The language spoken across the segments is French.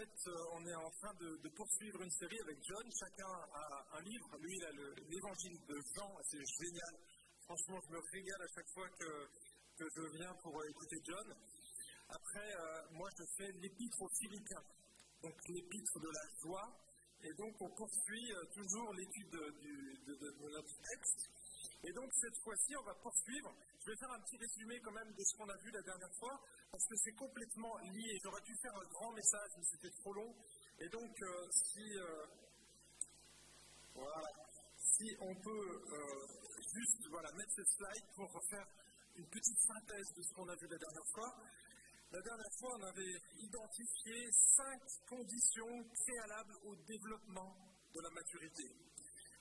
fait, euh, on est en train de, poursuivre une série avec John. Chacun a un livre. Lui, il a l'évangile de Jean. C'est génial. Franchement, je me régale à chaque fois que, je viens pour écouter John. Après, euh, moi, je fais l'épître aux Philippiens. Donc, l'épître de la joie. Et donc, on poursuit euh, toujours l'étude de, de, notre texte. Et donc, cette fois-ci, on va poursuivre. Je vais faire un petit résumé quand même de ce qu'on a vu la dernière fois parce que c'est complètement lié. J'aurais pu faire un grand message, mais c'était trop long. Et donc, euh, si, euh, voilà, si on peut euh, juste voilà, mettre ce slide pour faire une petite synthèse de ce qu'on a vu la dernière fois. La dernière fois, on avait identifié cinq conditions préalables au développement de la maturité.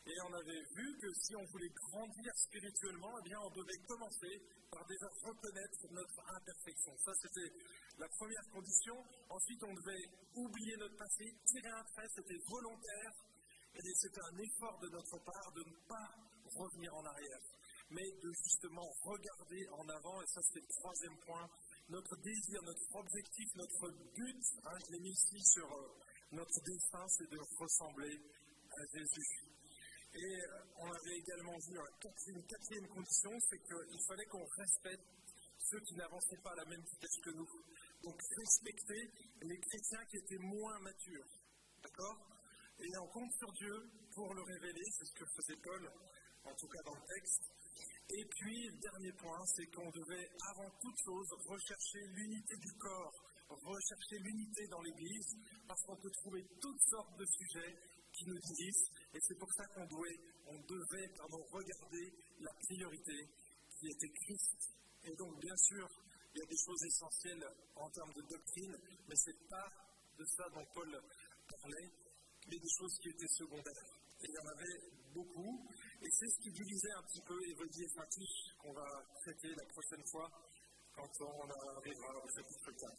Et on avait vu que si on voulait grandir spirituellement, eh bien, on devait commencer par déjà reconnaître notre imperfection. Ça, c'était la première condition. Ensuite, on devait oublier notre passé, tirer un trait, c'était volontaire. Et c'était un effort de notre part de ne pas revenir en arrière, mais de justement regarder en avant. Et ça, c'est le troisième point. Notre désir, notre objectif, notre but, hein, je l'ai mis ici sur euh, notre dessin, c'est de ressembler à Jésus. Et euh, on avait également vu une quatrième condition, c'est qu'il fallait qu'on respecte ceux qui n'avançaient pas à la même vitesse que nous. Donc respecter les chrétiens qui étaient moins matures. D'accord? Et on compte sur Dieu pour le révéler, c'est ce que faisait Paul, en tout cas dans le texte. Et puis, le dernier point, c'est qu'on devait avant toute chose rechercher l'unité du corps, rechercher l'unité dans l'Église, parce qu'on peut trouver toutes sortes de sujets qui nous disent, et c'est pour ça qu'on devait, on devait regarder la priorité qui était Christ. Et donc, bien sûr, il y a des choses essentielles en termes de doctrine, mais ce n'est pas de ça dont Paul parlait, mais des choses qui étaient secondaires. Et il y en avait beaucoup, et c'est ce qui divisait un petit peu Évodie et Fatih qu'on va traiter la prochaine fois quand on arrivera au chapitre 4.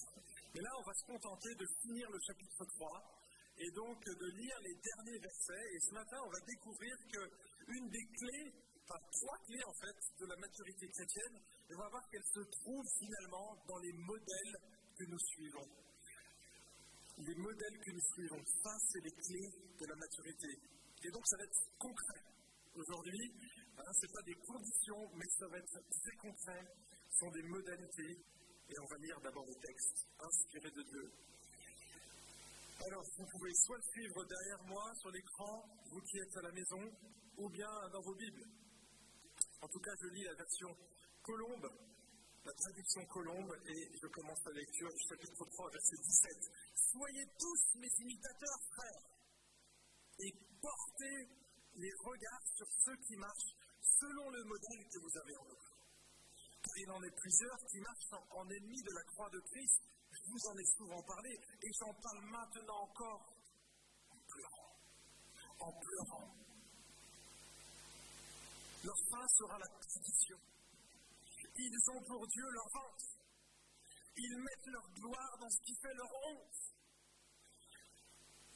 Mais là, on va se contenter de finir le chapitre 3 et donc de lire les derniers versets. Et ce matin, on va découvrir qu'une des clés, enfin trois clés en fait, de la maturité chrétienne, on va voir qu'elle se trouve finalement dans les modèles que nous suivons. Les modèles que nous suivons, ça c'est les clés de la maturité. Et donc ça va être concret. Aujourd'hui, hein, ce n'est pas des conditions, mais ça va être très concret. Ce sont des modalités. Et on va lire d'abord le texte inspiré de Dieu. Alors, vous pouvez soit suivre derrière moi sur l'écran, vous qui êtes à la maison, ou bien dans vos Bibles. En tout cas, je lis la version Colombe, la traduction Colombe, et je commence la lecture du chapitre 3, verset 17. Soyez tous mes imitateurs, frères, et portez les regards sur ceux qui marchent selon le modèle que vous avez en. Car il en est plusieurs qui marchent en ennemis de la croix de Christ vous en ai souvent parlé et j'en parle maintenant encore en pleurant. En pleurant. Leur fin sera la perdition. Ils ont pour Dieu leur ventre. Ils mettent leur gloire dans ce qui fait leur honte.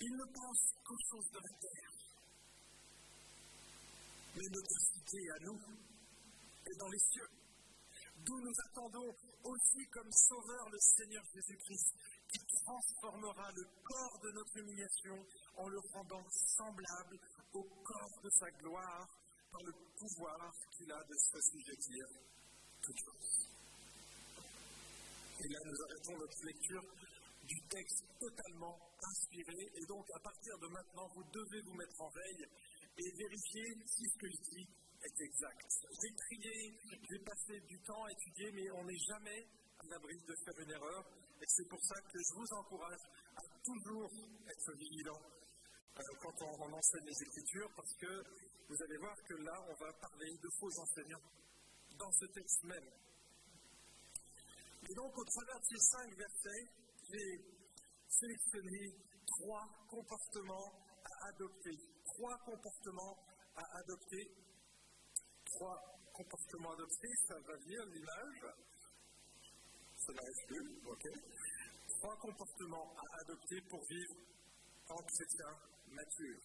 Ils ne pensent qu'aux choses de la terre. Mais notre cité à nous est dans les cieux d'où nous attendons aussi comme Sauveur le Seigneur Jésus-Christ, qui transformera le corps de notre humiliation en le rendant semblable au corps de sa gloire par le pouvoir qu'il a de s'assujettir toutes choses. Et là, nous arrêtons notre lecture du texte totalement inspiré. Et donc, à partir de maintenant, vous devez vous mettre en veille et vérifier si ce que je dis est exact. J'ai trié, j'ai passé du temps à étudier, mais on n'est jamais à l'abri de faire une erreur. Et c'est pour ça que je vous encourage à toujours être vigilant euh, quand on, enseigne les Écritures, parce que vous allez voir que là, on va parler de faux enseignants dans ce texte même. Et donc, au travers de ces cinq versets, j'ai sélectionné trois comportements à adopter. Trois comportements à adopter trois comportements adoptés, ça va dire l'image. Ça n'arrive plus, ok. Trois comportements à adopter pour vivre en chrétien mature.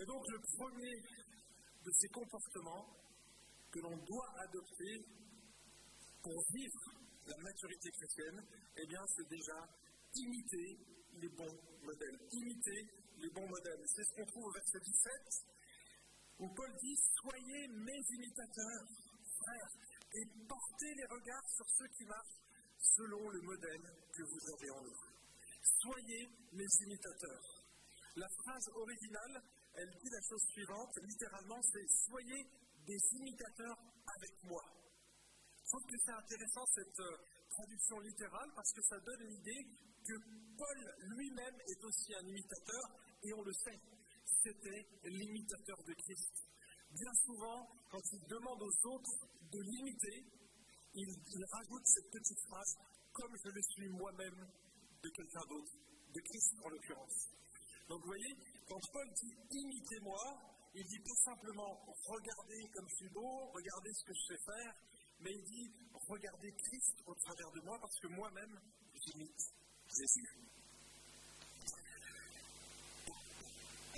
Et donc le premier de ces comportements que l'on doit adopter pour vivre la maturité chrétienne, eh bien c'est déjà imiter les bons modèles. Imiter les bons modèles. C'est ce qu'on trouve au verset 17, où Paul dit Soyez mes imitateurs, frères, et portez les regards sur ceux qui marchent selon le modèle que vous avez en eux. Soyez mes imitateurs. La phrase originale, elle dit la chose suivante, littéralement, c'est Soyez des imitateurs avec moi. Je trouve que c'est intéressant cette euh, traduction littérale parce que ça donne l'idée que Paul lui-même est aussi un imitateur et on le sait, c'était l'imitateur de Christ. Bien souvent, quand il demande aux autres de l'imiter, il, rajoute cette petite phrase comme je le suis moi-même de quelqu'un d'autre, de Christ en l'occurrence. Donc vous voyez, quand Paul dit imitez-moi, il dit tout simplement regardez comme je suis beau, regardez ce que je sais faire, mais il dit regardez Christ au travers de moi parce que moi-même j'imite Jésus.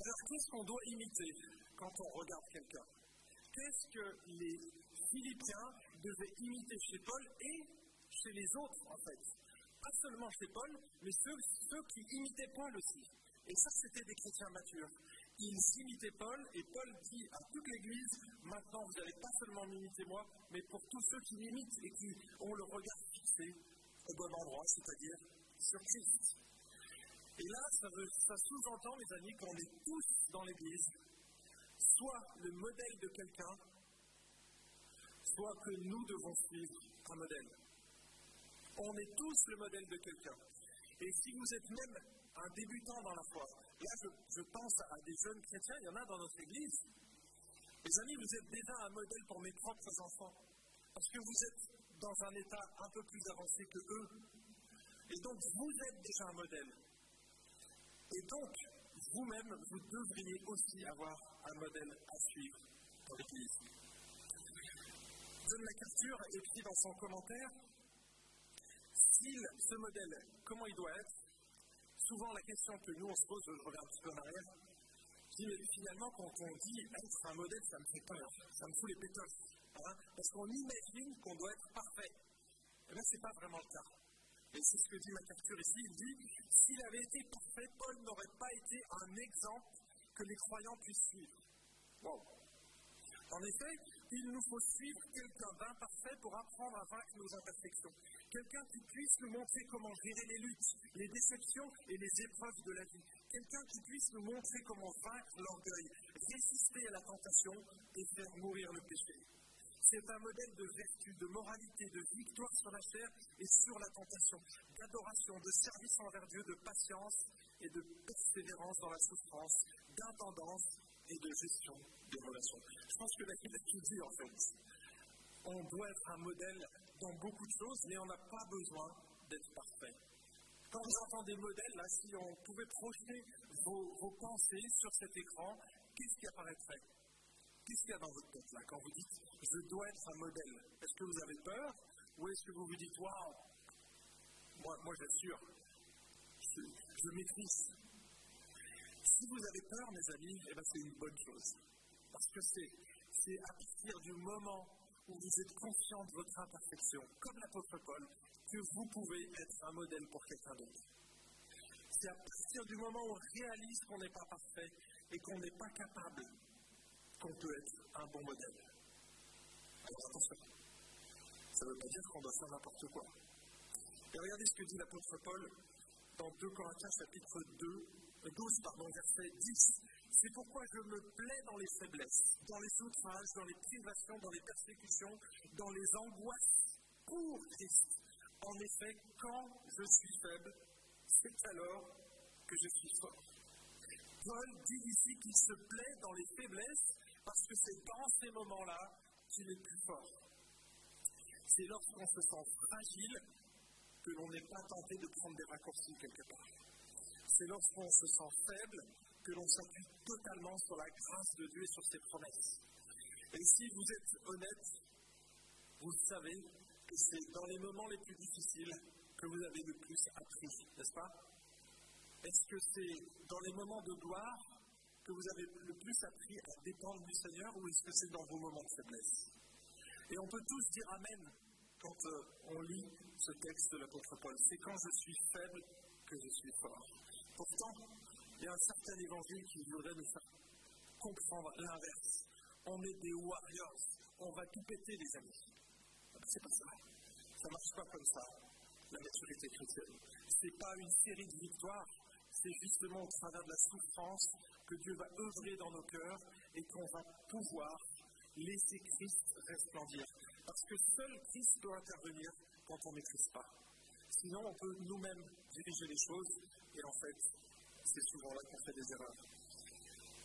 Alors qu'est-ce qu'on doit imiter quand on regarde quelqu'un Qu'est-ce que les Philippiens devaient imiter chez Paul et chez les autres en fait? Pas seulement chez Paul, mais ceux, ceux qui imitaient Paul aussi. Et ça, c'était des chrétiens matures ils imitaient Paul, et Paul dit à toute l'Église, maintenant vous n'allez pas seulement m'imiter moi, mais pour tous ceux qui m'imitent et qui ont le regard fixé au bon endroit, c'est-à-dire sur Christ. Et là, ça, sous-entend, mes amis, qu'on est tous dans l'Église, soit le modèle de quelqu'un, soit que nous devons suivre un modèle. On est tous le modèle de quelqu'un. Et si vous êtes même un débutant dans la foi, là je, pense à des jeunes chrétiens, il y en a dans notre église. Les amis, vous êtes déjà un modèle pour mes propres enfants, parce que vous êtes dans un état un peu plus avancé que eux. Et donc, vous êtes déjà un modèle. Et donc, vous-même, vous devriez aussi avoir un modèle à suivre dans l'Église. John MacArthur écrit dans son commentaire ce modèle, comment il doit être Souvent, la question que nous on se pose, je reviens un petit peu en arrière, mais finalement, quand on dit être un modèle, ça me fait peur, ça me fout les pétosses. Hein parce qu'on imagine qu'on doit être parfait. Et eh bien, ce n'est pas vraiment le cas. Et c'est ce que dit MacArthur ici. Il dit s'il avait été parfait, Paul n'aurait pas été un exemple que les croyants puissent suivre. Wow. En effet, il nous faut suivre quelqu'un d'imparfait pour apprendre à vaincre nos imperfections. Quelqu'un qui puisse nous montrer comment gérer les luttes, les déceptions et les épreuves de la vie. Quelqu'un qui puisse nous montrer comment vaincre l'orgueil, résister à la tentation et faire mourir le péché. C'est un modèle de vertu, de moralité, de victoire sur la chair et sur la tentation, d'adoration, de service envers Dieu, de patience et de persévérance dans la souffrance, d'intendance et de gestion des relations. Je pense que la Bible tout dit en fait. On doit être un modèle dans beaucoup de choses, mais on n'a pas besoin d'être parfait. Quand vous entendez modèle, là, si on pouvait projeter vos pensées sur cet écran, qu'est-ce qui apparaîtrait? Qu'est-ce qu'il y a dans votre tête là quand vous dites je dois être un modèle? Est-ce que vous avez peur? Ou est-ce que vous vous dites waouh Moi, moi j'assure, je, maîtrise, si vous avez peur, mes amis, eh ben, c'est une bonne chose. Parce que c'est à partir du moment où vous êtes conscient de votre imperfection, comme l'apôtre Paul, que vous pouvez être un modèle pour quelqu'un d'autre. C'est à partir du moment où on réalise qu'on n'est pas parfait et qu'on n'est pas capable qu'on peut être un bon modèle. Alors attention, ça ne veut pas dire qu'on doit faire n'importe quoi. Et regardez ce que dit l'apôtre Paul dans 2 Corinthiens chapitre 2, 12, pardon, verset 10. C'est pourquoi je me plais dans les faiblesses, dans les outrages, dans les privations, dans les persécutions, dans les angoisses pour Christ. En effet, quand je suis faible, c'est alors que je suis fort. Paul dit ici qu'il se plaît dans les faiblesses parce que c'est dans ces moments-là qu'il est plus fort. C'est lorsqu'on se sent fragile que l'on n'est pas tenté de prendre des raccourcis quelque part c'est lorsqu'on se sent faible que l'on s'appuie totalement sur la grâce de Dieu et sur ses promesses. Et si vous êtes honnête, vous savez que c'est dans les moments les plus difficiles que vous avez le plus appris, n'est-ce pas? Est-ce que c'est dans les moments de gloire que vous avez le plus appris à dépendre du Seigneur ou est-ce que c'est dans vos moments de faiblesse? Et on peut tous dire Amen quand euh, on lit ce texte de l'apôtre Paul. C'est quand je suis faible que je suis fort. Pourtant, il y a un certain évangile qui voudrait nous faire comprendre l'inverse. On est des warriors, on va tout péter, les amis. C'est pas ça. Ça marche pas comme ça, la maturité chrétienne. C'est pas une série de victoires, c'est justement au travers de la souffrance que Dieu va œuvrer dans nos cœurs et qu'on va pouvoir laisser Christ resplendir. Parce que seul Christ peut intervenir quand on ne maîtrise pas. Sinon, on peut nous-mêmes diriger les choses et en fait, c'est souvent là qu'on fait des erreurs.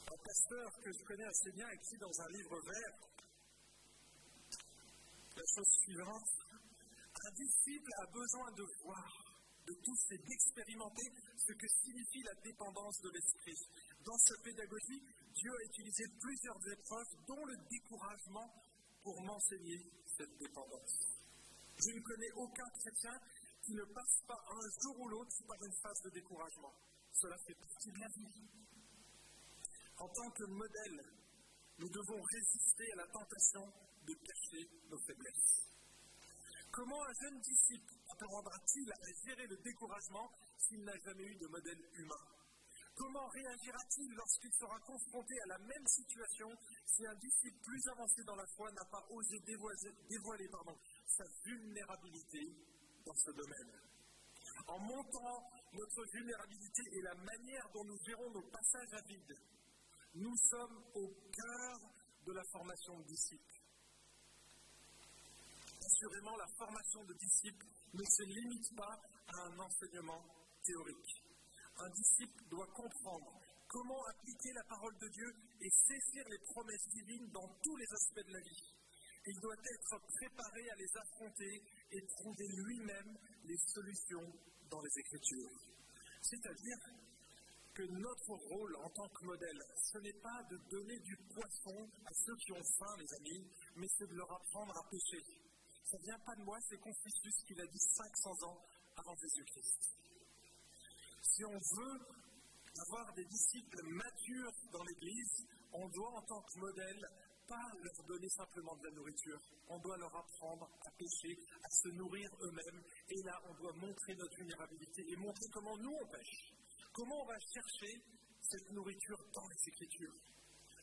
Un pasteur que je connais assez bien écrit dans un livre vert la chose suivante. Un disciple a besoin de voir de tous et d'expérimenter ce que signifie la dépendance de l'esprit. Dans sa pédagogie, Dieu a utilisé plusieurs épreuves, dont le découragement, pour m'enseigner cette dépendance. Je ne connais aucun chrétien qui ne passe pas un jour ou l'autre par une phase de découragement. Cela fait partie de la vie. En tant que modèle, nous devons résister à la tentation de cacher nos faiblesses. Comment un jeune disciple apprendra-t-il à gérer le découragement s'il n'a jamais eu de modèle humain? Comment réagira-t-il lorsqu'il sera confronté à la même situation si un disciple plus avancé dans la foi n'a pas osé dévoiler, sa vulnérabilité dans ce domaine? En montrant notre vulnérabilité et la manière dont nous gérons nos passages à vide, nous sommes au cœur de la formation de disciples assurément, la formation de disciples ne se limite pas à un enseignement théorique. Un disciple doit comprendre comment appliquer la parole de Dieu et saisir les promesses divines dans tous les aspects de la vie. Il doit être préparé à les affronter et trouver lui-même les solutions dans les Écritures. C'est-à-dire que notre rôle en tant que modèle, ce n'est pas de donner du poisson à ceux qui ont faim, les amis, mais c'est de leur apprendre à pêcher. Ça ne vient pas de moi, c'est Confucius qui l'a dit 500 ans avant Jésus-Christ. Si on veut avoir des disciples matures dans l'Église, on doit en tant que modèle pas leur donner simplement de la nourriture, on doit leur apprendre à pêcher, à se nourrir eux-mêmes, et là on doit montrer notre vulnérabilité et montrer comment nous on pêche, comment on va chercher cette nourriture dans les Écritures.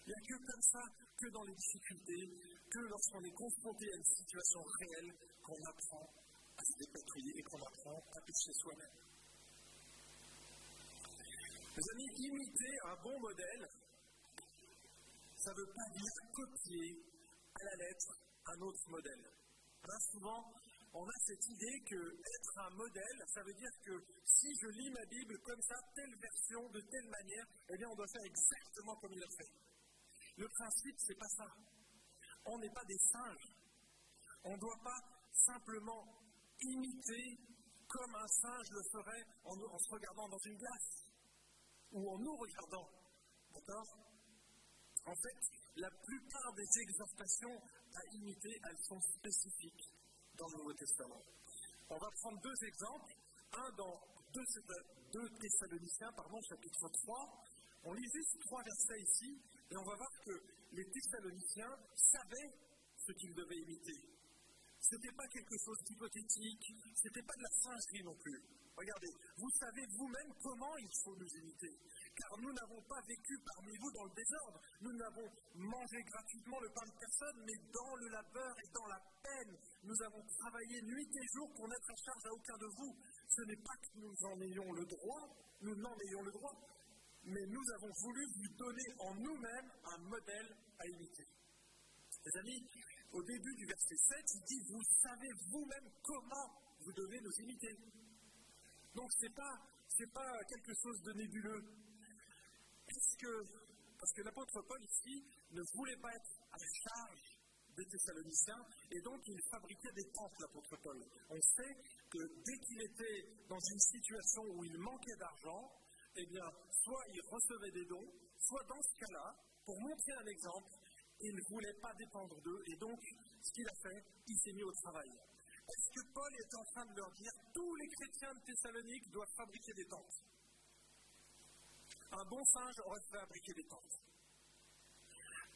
Il n'y a que comme ça, que dans les difficultés, que lorsqu'on est confronté à une situation réelle, qu'on apprend à se dépatouiller et qu'on apprend à pêcher soi-même. Mes amis, imiter un bon modèle, ça ne veut pas dire copier à la lettre un autre modèle. souvent, on a cette idée que être un modèle, ça veut dire que si je lis ma Bible comme ça, telle version, de telle manière, eh bien on doit faire exactement comme il a fait. Le principe, c'est pas ça. On n'est pas des singes. On ne doit pas simplement imiter comme un singe le ferait en se regardant dans une glace ou en nous regardant. D'accord? En fait, la plupart des exhortations à imiter, elles sont spécifiques dans le Nouveau Testament. On va prendre deux exemples. Un dans 2, Thessaloniciens, pardon, chapitre 3. On lit juste trois versets ici. Et on va voir que les Thessaloniciens savaient ce qu'ils devaient imiter. Ce n'était pas quelque chose d'hypothétique, ce n'était pas de la singerie non plus. Regardez, vous savez vous-même comment il faut nous imiter. Car nous n'avons pas vécu parmi vous dans le désordre. Nous n'avons mangé gratuitement le pain de personne, mais dans le labeur et dans la peine. Nous avons travaillé nuit et jour pour n'être à charge à aucun de vous. Ce n'est pas que nous en ayons le droit, nous n'en ayons le droit, mais nous avons voulu vous donner en nous-mêmes un modèle à imiter. Les amis, au début du verset 7, il dit Vous savez vous-même comment vous devez nous imiter. Donc ce n'est pas, quelque chose de nébuleux. parce que l'apôtre Paul ici ne voulait pas être à la charge des Thessaloniciens, et donc il fabriquait des tentes, l'apôtre Paul. On sait que dès qu'il était dans une situation où il manquait d'argent, eh bien, soit il recevait des dons, soit dans ce cas-là, pour montrer un exemple, il ne voulait pas dépendre d'eux, et donc, ce qu'il a fait, il s'est mis au travail. Est-ce que Paul est en train de leur dire tous les chrétiens de Thessalonique doivent fabriquer des tentes? Un bon singe aurait fabriqué des tentes.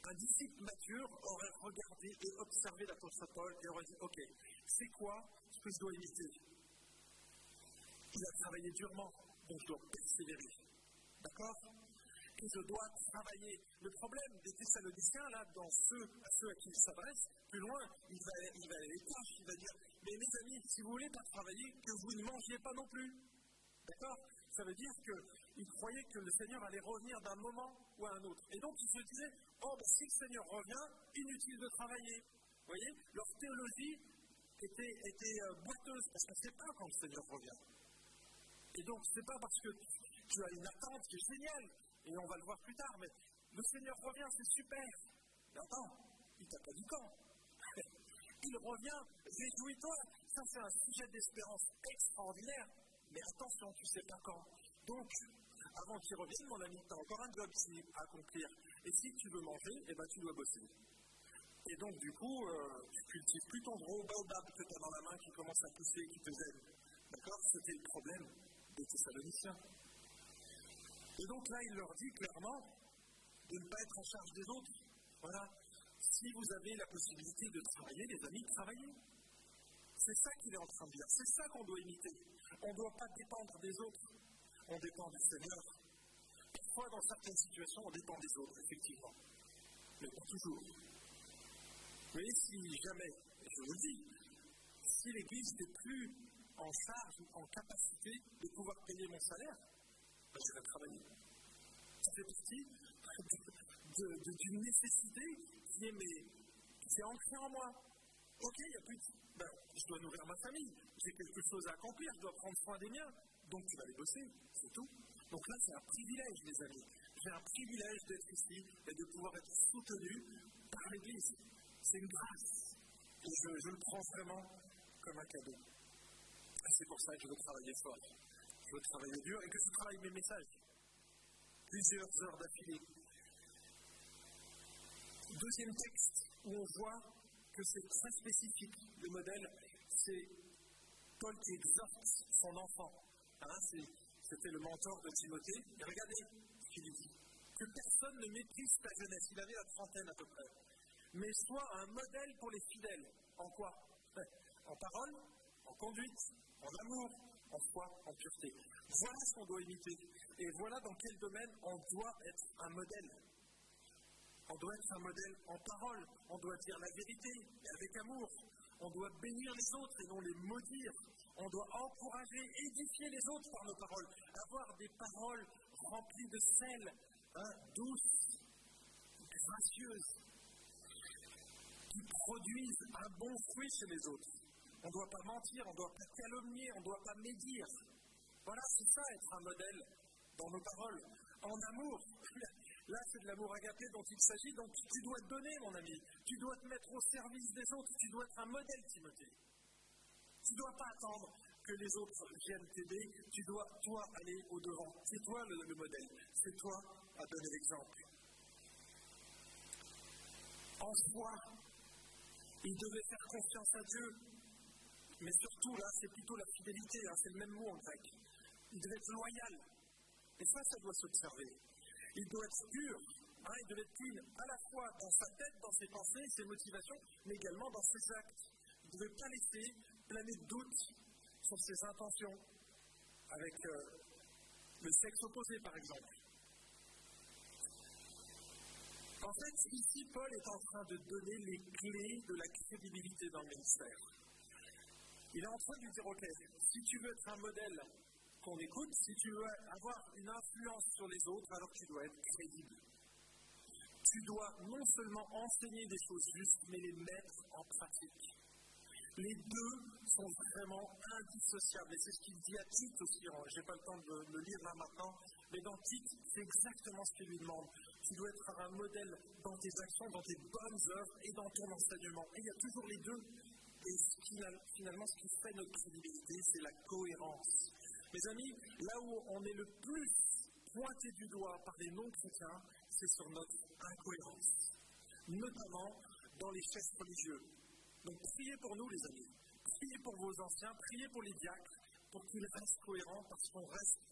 Un disciple mature aurait regardé et observé l'apôtre Paul et aurait dit Ok, c'est quoi ce que je dois imiter? Il a travaillé durement, donc je dois persévérer. D'accord? Et je dois travailler. Le problème des Thessaloniciens, là, dans ceux, à ceux à qui il s'adresse, plus loin, il va, il va aller tâches, il va dire Mais mes amis, si vous voulez pas travailler, que vous ne mangiez pas non plus. D'accord? Ça veut dire qu'ils croyaient que le Seigneur allait revenir d'un moment ou à un autre. Et donc ils se disaient Oh, ben, si le Seigneur revient, inutile de travailler. Vous voyez? Leur théologie était, euh, boiteuse, parce qu'on ne sait pas quand le Seigneur revient. Et donc, ce n'est pas parce que tu as une attente qui est géniale, et on va le voir plus tard, mais le Seigneur revient, c'est super. Mais attends, il t'a pas dit quand? Il revient, réjouis-toi. Ça, c'est un sujet d'espérance extraordinaire. Mais attention, tu ne sais pas quand. Donc, avant qu'il revienne, mon ami, tu as encore un job à accomplir. Et si tu veux manger, eh ben, tu dois bosser. Et donc, du coup, euh, tu cultives plus ton gros baobab que tu as dans la main qui commence à pousser, qui te gêne. D'accord? C'était le problème des Thessaloniciens. Et donc là, il leur dit clairement de ne pas être en charge des autres. Voilà. Si vous avez la possibilité de travailler, les amis, travaillez. C'est ça qu'il est en train de dire. C'est ça qu'on doit imiter. On ne doit pas dépendre des autres. On dépend du Seigneur. Parfois, dans certaines situations, on dépend des autres, effectivement. Mais pas toujours. Mais si jamais, je vous le dis, si l'Église n'est plus en charge ou en capacité de pouvoir payer mon salaire, ben je vais travailler. Ça fait d'une nécessité qui est, mais, en moi. Ok, il n'y a plus de. Ben, je dois nourrir ma famille, j'ai quelque chose à accomplir, je dois prendre soin des miens, donc tu vas aller bosser, c'est tout. Donc là, c'est un privilège, les amis. J'ai un privilège d'être ici et de pouvoir être soutenu par l'Église. C'est une grâce. Et je, je, le prends vraiment comme un cadeau. C'est pour ça que je veux travailler fort. Je veux travailler dur et que je travaille mes messages. Plusieurs heures d'affilée. Deuxième texte où on voit que c'est très spécifique. Le modèle, c'est Paul qui exhorte son enfant. Hein, c'était le mentor de Timothée. Et regardez ce qu'il dit. Que personne ne méprise ta jeunesse. Il avait la trentaine à peu près. Mais soit un modèle pour les fidèles. En quoi? En parole, en conduite, en amour, en foi, en pureté. Voilà ce qu'on doit imiter. Et voilà dans quel domaine on doit être un modèle. On doit être un modèle en parole, on doit dire la vérité avec amour. On doit bénir les autres et non les maudire. On doit encourager, édifier les autres par nos paroles. Avoir des paroles remplies de sel, hein, douces, gracieuses, qui produisent un bon fruit chez les autres. On ne doit pas mentir, on ne doit pas calomnier, on ne doit pas médire. Voilà, c'est ça être un modèle dans nos paroles. En amour, Là, c'est de l'amour agapé dont il s'agit, donc tu dois donner, mon ami. Tu dois te mettre au service des autres. Tu dois être un modèle, Timothée. Tu ne dois pas attendre que les autres viennent t'aider. Tu dois, toi, aller au-devant. C'est toi le, le modèle. C'est toi à donner l'exemple. En soi, il devait faire confiance à Dieu. Mais surtout, là, c'est plutôt la fidélité. Hein, c'est le même mot en grec. Il devait être loyal. Et ça, ça doit s'observer. Il doit être pur. Hein, il doit être clean à la fois dans sa tête, dans ses pensées, ses motivations, mais également dans ses actes. Il ne devait pas laisser planer de doute sur ses intentions avec euh, le sexe opposé, par exemple. En fait, ici, Paul est en train de donner les clés de la crédibilité dans le ministère. Il est en train de lui dire, OK, si tu veux être un modèle qu'on écoute, si tu veux avoir une influence sur les autres, alors tu dois être crédible. Tu dois non seulement enseigner des choses justes, mais les mettre en pratique. Les deux sont vraiment indissociables. Et c'est ce qu'il dit à Tite aussi. Je n'ai pas le temps de le lire là maintenant. Mais dans Tite, c'est exactement ce qu'il lui demande. Tu dois être un modèle dans tes actions, dans tes bonnes œuvres et dans ton enseignement. Et il y a toujours les deux. Et finalement, ce qui fait notre crédibilité, c'est la cohérence. Mes amis, là où on est le plus pointé du doigt par les non-chrétiens, c'est sur notre incohérence, notamment dans les chefs religieux. Donc priez pour nous, les amis. Priez pour vos anciens, priez pour les diacres, pour qu'ils restent cohérents, parce qu'on reste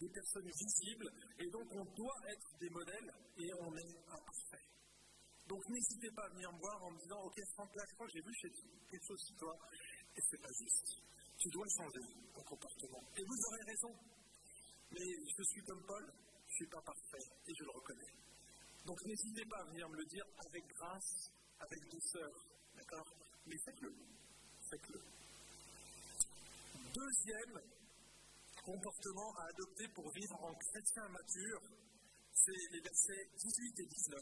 des personnes visibles, et donc on doit être des modèles, et on est imparfait. Donc n'hésitez pas à venir me voir en me disant, ok Franck, là je crois que j'ai vu quelque chose sur toi, et c'est pas juste tu dois changer ton comportement. Et vous aurez raison. je suis comme Paul, je ne suis pas parfait et je le reconnais. Donc n'hésitez pas à venir me le dire avec grâce, avec douceur, d'accord? Mais faites-le, faites-le. Deuxième comportement à adopter pour vivre en chrétien mature, c'est les versets 18 et 19.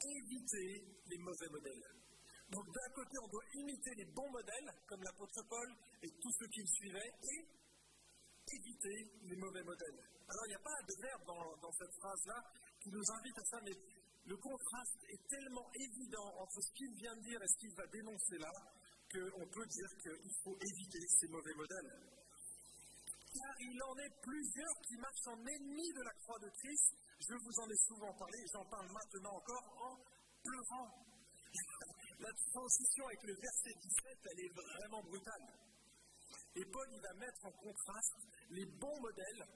Éviter les mauvais modèles. Donc d'un côté, on doit imiter les bons modèles, comme l'apôtre Paul et tous ceux qui le suivaient, et éviter les mauvais modèles. Alors il n'y a pas de verbe dans, cette phrase-là qui nous invite à ça, mais le contraste est tellement évident entre ce qu'il vient de dire et ce qu'il va dénoncer là, qu'on peut dire qu'il faut éviter ces mauvais modèles. Car il en est plusieurs qui marchent en ennemis de la croix de Christ. Je vous en ai souvent parlé, j'en parle maintenant encore en pleurant. La transition avec le verset 17, elle est vraiment brutale. Et Paul, il va mettre en contraste les bons modèles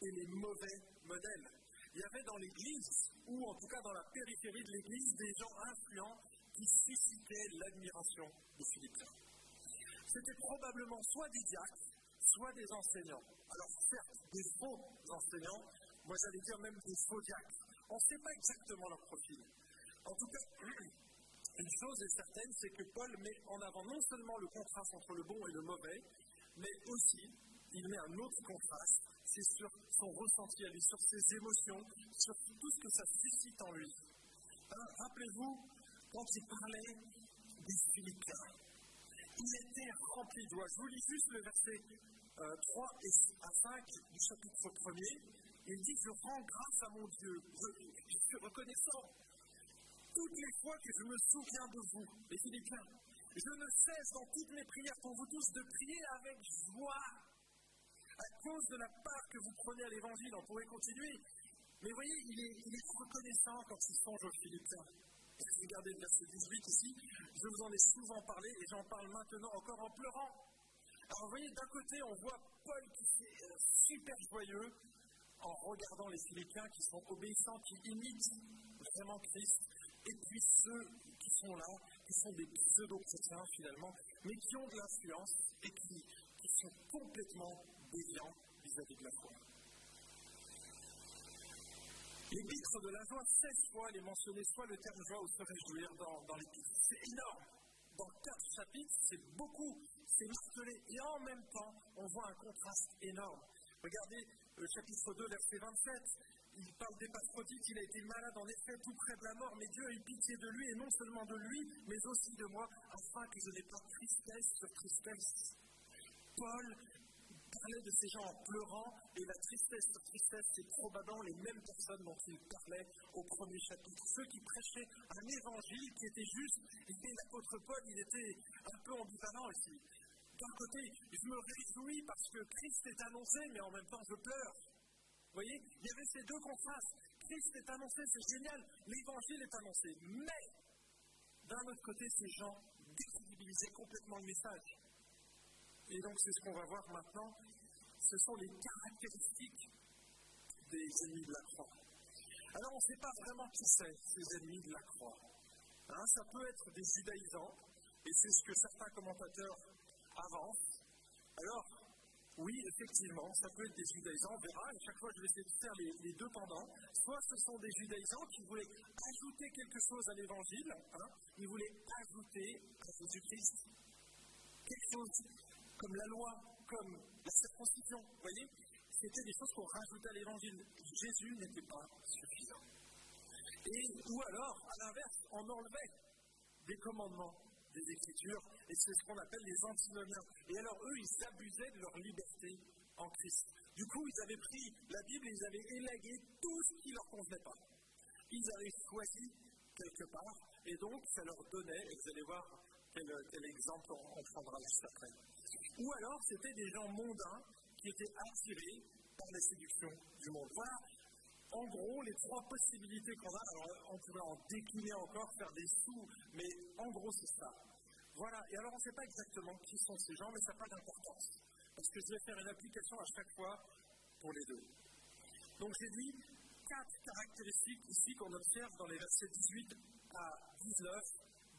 et les mauvais modèles. Il y avait dans l'Église, ou en tout cas dans la périphérie de l'Église, des gens influents qui suscitaient l'admiration des Philippiens. C'était probablement soit des diacres, soit des enseignants. Alors certes, des faux enseignants, moi j'allais dire même des faux diacres. On ne sait pas exactement leur profil. En tout cas, une chose est certaine, c'est que Paul met en avant non seulement le contraste entre le bon et le mauvais, mais aussi il met un autre contraste, c'est sur son ressenti à lui, sur ses émotions, sur tout ce que ça suscite en lui. Hein, rappelez-vous, quand il parlait des Philippiens, il était rempli de joie. Je vous lis juste le verset 3 euh, et à 5 du chapitre 1er. Il dit Je rends grâce à mon Dieu, je, suis reconnaissant. Toutes les fois que je me souviens de vous, les Philippiens, je ne cesse dans toutes mes prières pour vous tous de prier avec joie à cause de la part que vous prenez à l'évangile. On pourrait continuer. Mais voyez, il est, il est reconnaissant quand il songe aux Philippiens. Regardez le verset 18 ici. Je vous en ai souvent parlé et j'en parle maintenant encore en pleurant. Alors vous voyez, d'un côté, on voit Paul qui est euh, super joyeux en regardant les Philippiens qui sont obéissants, qui imitent vraiment Christ. Et puis ceux qui sont là, qui sont des pseudo-chrétiens finalement, mais qui ont de l'influence et qui, sont complètement déviants vis-à-vis de la foi. L'épître de la joie, 16 fois, elle est soit le terme joie ou se réjouir dans, dans l'épître. C'est énorme. Dans quatre chapitres, c'est beaucoup, c'est martelé. Et en même temps, on voit un contraste énorme. Regardez le chapitre 2, verset 27. Il parle d'Épaphrodite, il a été malade en effet tout près de la mort, mais Dieu a eu pitié de lui, et non seulement de lui, mais aussi de moi, afin que je n'ai pas tristesse sur tristesse. Paul parlait de ces gens en pleurant, et la tristesse sur tristesse, c'est probablement les mêmes personnes dont il parlait au premier chapitre. Ceux qui prêchaient un évangile qui était juste, et l'apôtre Paul, il était un peu ambivalent ici. D'un côté, je me réjouis parce que Christ est annoncé, mais en même temps, je pleure. Vous voyez, il y avait ces deux contrastes. Christ est annoncé, c'est génial, l'évangile est annoncé. Mais, d'un autre côté, ces gens décrédibilisaient complètement le message. Et donc, c'est ce qu'on va voir maintenant. Ce sont les caractéristiques des ennemis de la croix. Alors, on ne sait pas vraiment qui c'est, ces ennemis de la croix. Hein, ça peut être des judaïsants, et c'est ce que certains commentateurs avancent. Alors, oui, effectivement, ça peut être des judaïsants, on verra, et chaque fois je vais essayer de faire les, deux pendant. Soit ce sont des judaïsants qui voulaient ajouter quelque chose à l'évangile, hein, ils voulaient ajouter à Jésus-Christ quelque chose comme la loi, comme la circoncision. Vous voyez C'était des choses qu'on rajoutait à l'évangile. Jésus n'était pas suffisant. Et, ou alors, à l'inverse, on enlevait des commandements Écritures, et c'est ce qu'on appelle les antinomiens. Et alors, eux, ils abusaient de leur liberté en Christ. Du coup, ils avaient pris la Bible et ils avaient élagué tout ce qui leur convenait pas. Ils avaient choisi quelque part, et donc ça leur donnait, et vous allez voir quel, exemple on, prendra juste après. Ou alors, c'était des gens mondains qui étaient attirés par les séductions du monde. Voilà, en gros, les trois possibilités qu'on a. Alors, on pourrait en décliner encore, faire des sous, mais en gros, c'est ça. Voilà, et alors on ne sait pas exactement qui sont ces gens, mais ça n'a pas d'importance. Parce que je vais faire une application à chaque fois pour les deux. Donc j'ai dit quatre caractéristiques ici qu'on observe dans les versets 18 à 19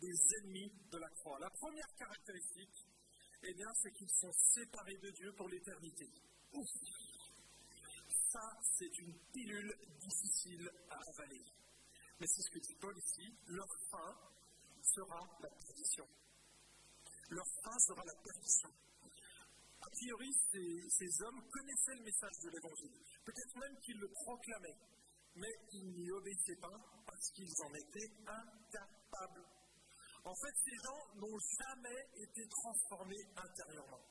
des ennemis de la croix. La première caractéristique, eh bien, c'est qu'ils sont séparés de Dieu pour l'éternité. C'est une pilule difficile à avaler. Mais c'est ce que dit Paul ici, leur fin sera la perdition. Leur fin sera la perdition. A priori, ces, hommes connaissaient le message de l'Évangile. Peut-être même qu'ils le proclamaient, mais ils n'y obéissaient pas parce qu'ils en étaient incapables. En fait, ces gens n'ont jamais été transformés intérieurement.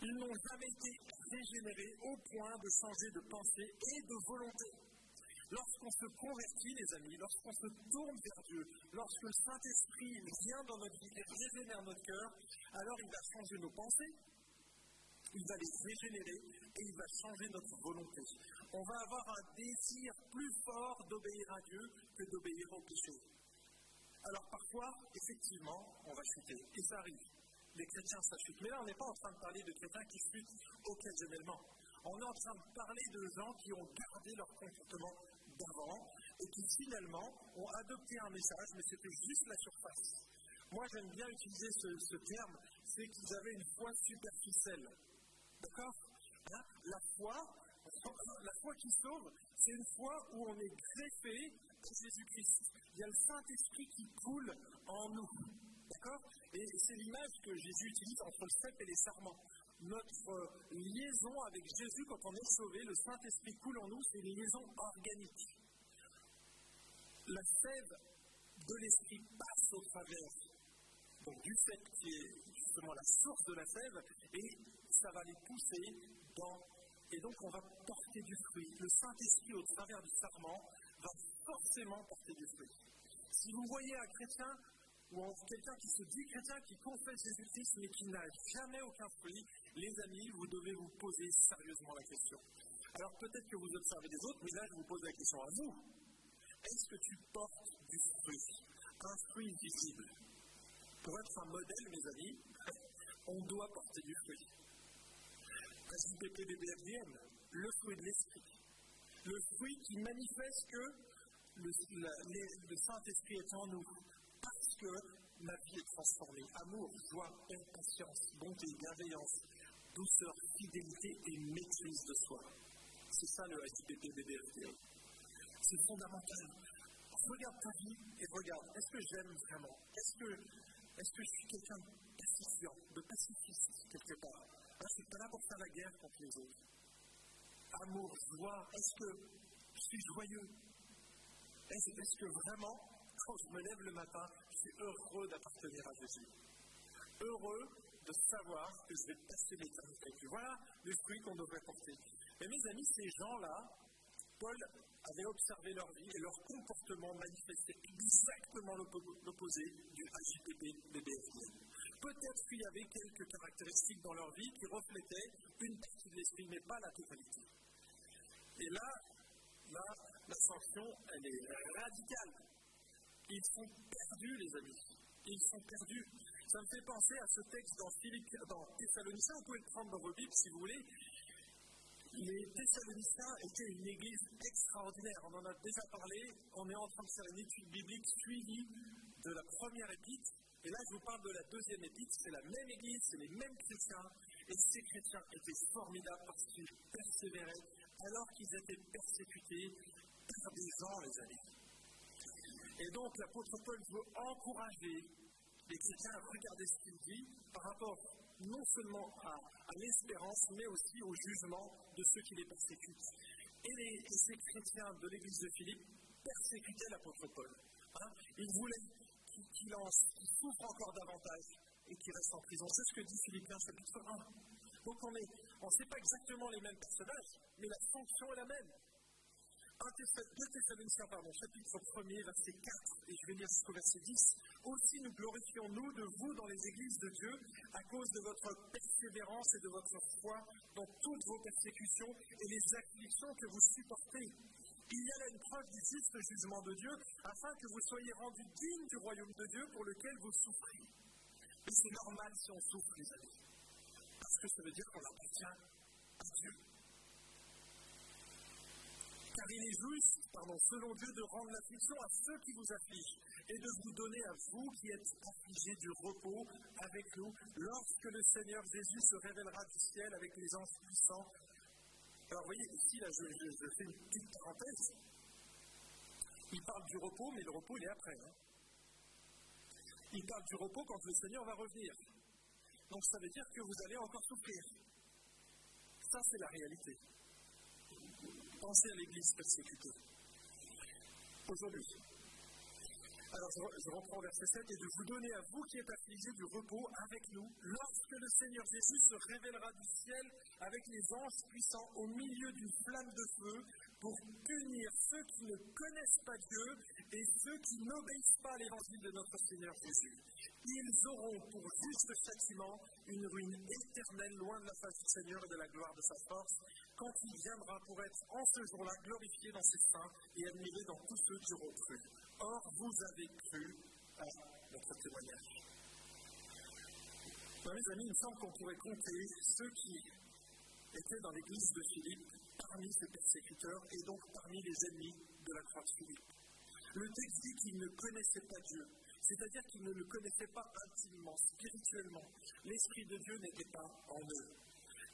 Ils n'ont jamais été régénérés au point de changer de pensée et de volonté. Lorsqu'on se convertit, les amis, lorsqu'on se tourne vers Dieu, lorsque le Saint-Esprit vient dans notre vie et régénère notre cœur, alors il va changer nos pensées, il va les régénérer et il va changer notre volonté. On va avoir un désir plus fort d'obéir à Dieu que d'obéir au péché. Alors parfois, effectivement, on va chuter, et ça arrive. Les chrétiens, ça. Mais là, on n'est pas en train de parler de chrétiens qui chutent occasionnellement. On est en train de parler de gens qui ont gardé leur comportement d'avant et qui finalement ont adopté un message, mais c'était juste la surface. Moi, j'aime bien utiliser ce, terme, c'est qu'ils avaient une foi superficielle. D'accord? La foi, la foi qui sauve, c'est une foi où on est greffé à Jésus-Christ. Il y a le Saint-Esprit qui coule en nous. Et c'est l'image que Jésus utilise entre le cep et les sarments notre liaison avec Jésus quand on est sauvé, le Saint-Esprit coule en nous, c'est une liaison organique. La sève de l'Esprit passe au travers du cep qui est justement la source de la sève et ça va les pousser dans. Et donc on va porter du fruit. Le Saint-Esprit au travers du sarment va forcément porter du fruit. Si vous voyez un chrétien ou quelqu'un qui se dit chrétien, qui confesse Jésus-Christ, mais qui n'a jamais aucun fruit, les amis, vous devez vous poser sérieusement la question. Alors peut-être que vous observez les autres, mais là je vous pose la question à vous. Est-ce que tu portes du fruit? Un fruit visible Pour être un modèle, mes amis, on doit porter du fruit. SIPPBBFDM, le fruit de l'esprit. Le fruit qui manifeste que le Saint-Esprit est en nous. Que ma vie est transformée. Amour, joie, paix, patience, bonté, bienveillance, douceur, fidélité et maîtrise de soi. C'est ça le SIPP C'est fondamental. Regarde ta vie et regarde, est-ce que j'aime vraiment? Est-ce que, est que je suis quelqu'un de pacifiant, de pacifiste quelque part? Je ne pas là pour faire la guerre contre les autres. Amour, joie, est-ce que je suis joyeux? Est-ce que vraiment, quand je me lève le matin, je suis heureux d'appartenir à Jésus Heureux de savoir que je vais passer l'éternité avec lui. Voilà le fruit qu'on devrait porter. Mais mes amis, ces gens-là, Paul avait observé leur vie et leur comportement manifestait exactement l'opposé du HJPP BBFD. Peut-être qu'il y avait quelques caractéristiques dans leur vie qui reflétaient une partie de l'esprit, mais pas la totalité. Et là, la sanction, elle est radicale. Ils sont perdus, les amis. Ils sont perdus. Ça me fait penser à ce texte dans, Philippe, Thessaloniciens, vous pouvez le prendre dans vos Bibles si vous voulez. Les Thessaloniciens étaient une église extraordinaire, on en a déjà parlé, on est en train de faire une étude biblique suivie de la première épître, et là je vous parle de la deuxième épître, c'est la même église, c'est les mêmes chrétiens, et ces chrétiens étaient formidables parce qu'ils persévéraient alors qu'ils étaient persécutés par des gens, les amis. Et donc l'apôtre Paul veut encourager les chrétiens regarder ce qu'il dit par rapport non seulement à, l'espérance, mais aussi au jugement de ceux qui les persécutent. Et, les, ces chrétiens de l'église de Philippe persécutaient l'apôtre Paul. Hein. Ils voulaient qu'il souffre encore davantage et qu'il reste en prison. C'est ce que dit Philippiens chapitre 1. Donc on ne sait pas exactement les mêmes personnages, mais la fonction est la même. 2 Thessaloniciens, pardon, chapitre 1er, verset 4, et je vais lire jusqu'au verset 10. Aussi nous glorifions-nous de vous dans les églises de Dieu à cause de votre persévérance et de votre foi dans toutes vos persécutions et les afflictions que vous supportez. Il y a là une preuve du juste jugement de Dieu afin que vous soyez rendus dignes du royaume de Dieu pour lequel vous souffrez. Et c'est normal si on souffre, les amis, parce que ça veut dire qu'on appartient à Dieu. Car il est juste, pardon, selon Dieu, de rendre l'affliction à ceux qui vous affligent et de vous donner à vous qui êtes affligés du repos avec nous lorsque le Seigneur Jésus se révélera du ciel avec les anges puissants. Alors, vous voyez, ici, là, je, fais une petite parenthèse. Il parle du repos, mais le repos, il est après. Hein. Il parle du repos quand le Seigneur va revenir. Donc ça veut dire que vous allez encore souffrir. Ça, c'est la réalité. Pensez à l'Église persécutée. Aujourd'hui, alors je, reprends verset 7, et de vous donner à vous qui êtes affligés du repos avec nous, lorsque le Seigneur Jésus se révélera du ciel avec les anges puissants au milieu d'une flamme de feu pour punir ceux qui ne connaissent pas Dieu et ceux qui n'obéissent pas à l'évangile de notre Seigneur Jésus. Ils auront pour juste châtiment une ruine éternelle loin de la face du Seigneur et de la gloire de sa force, quand il viendra pour être en ce jour-là glorifié dans ses saints et admiré dans tous ceux qui auront cru. Or, vous avez cru à notre témoignage. mes amis, il me semble qu'on pourrait compter ceux qui étaient dans l'église de Philippe parmi ses persécuteurs et donc parmi les ennemis de la croix de Philippe. Le texte dit qu'ils ne connaissaient pas Dieu, c'est-à-dire qu'ils ne le connaissaient pas intimement, spirituellement. L'Esprit de Dieu n'était pas en eux.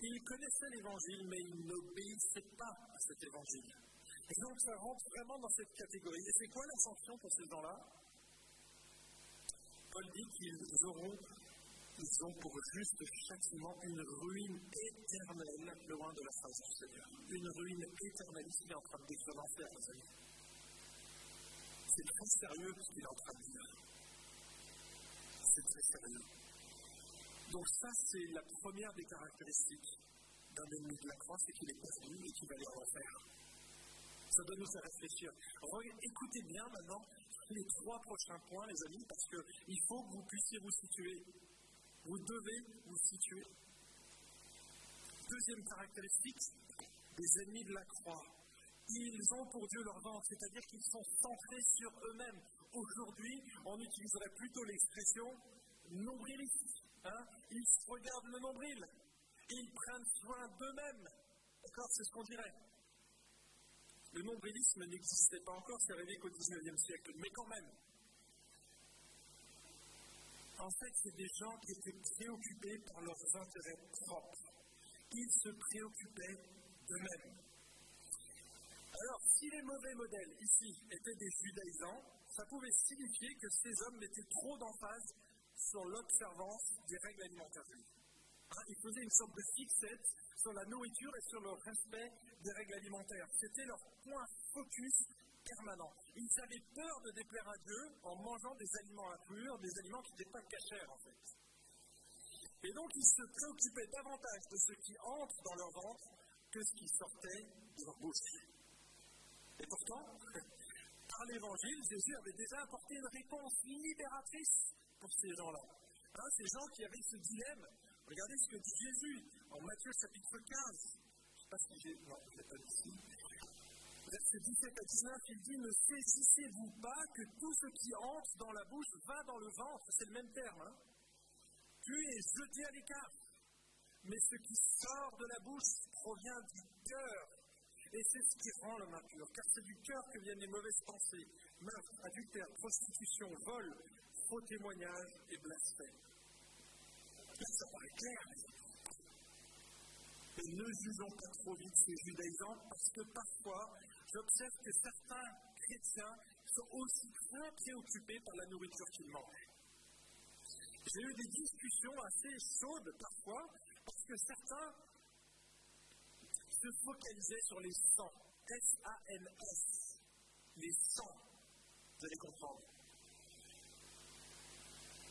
Ils connaissaient l'Évangile, mais ils n'obéissaient pas à cet Évangile. Et donc ça rentre vraiment dans cette catégorie. Et c'est quoi la sanction pour ces gens-là? Paul dit qu'ils auront, ils ont pour juste châtiment une ruine éternelle loin de la face du Seigneur. Une ruine éternelle. Il est en train de décrire l'enfer, mes amis. C'est très sérieux ce qu'il est en train de dire. C'est très sérieux. Donc ça, c'est la première des caractéristiques d'un ennemi de la croix, c'est qu'il est perdu et qu'il va aller en. Ça doit nous faire réfléchir. Écoutez bien maintenant les trois prochains points, les amis, parce qu'il faut que vous puissiez vous situer. Vous devez vous situer. Deuxième caractéristique des ennemis de la croix. Ils ont pour Dieu leur ventre, c'est-à-dire qu'ils sont centrés sur eux-mêmes. Aujourd'hui, on utiliserait plutôt l'expression nombriliste. Hein ils regardent le nombril. Ils prennent soin d'eux-mêmes. D'accord C'est ce qu'on dirait. Le nombrilisme n'existait pas encore, c'est arrivé qu'au XIXe siècle, mais quand même. En fait, c'est des gens qui étaient préoccupés par leurs intérêts propres. Ils se préoccupaient d'eux-mêmes. Alors, si les mauvais modèles ici étaient des judaïsants, ça pouvait signifier que ces hommes mettaient trop d'emphase sur l'observance des règles alimentaires. Hein, ils faisaient une sorte de fixette sur la nourriture et sur le respect des règles alimentaires. C'était leur point focus Ils avaient peur de déplaire à Dieu en mangeant des aliments impurs, des aliments qui n'étaient pas cachers en fait. Et donc ils se préoccupaient davantage de ce qui entre dans leur ventre que ce qui sortait de leur bouche. Et pourtant, par l'évangile, Jésus avait déjà apporté une réponse libératrice pour ces gens-là. Hein, ces gens qui avaient ce dilemme. Regardez ce que dit Jésus en Matthieu chapitre 15. Je ne sais pas si j'ai. Non, je pas ici. Verset 17 à 19, il dit Ne saisissez-vous pas que tout ce qui entre dans la bouche va dans le ventre C'est le même terme. Hein puis est jeté à l'écart. Mais ce qui sort de la bouche provient du cœur. Et c'est ce qui rend l'homme impur. Car c'est du cœur que viennent les mauvaises pensées meurtre, adultère, prostitution, vol, faux témoignage et blasphème. Ça paraît clair, Et ne jugeons pas trop vite ces judaïsants, parce que parfois, j'observe que certains chrétiens sont aussi très préoccupés par la nourriture qu'ils mangent. J'ai eu des discussions assez chaudes parfois, parce que certains se focalisaient sur les sangs, S-A-N-S, les sangs, vous allez comprendre.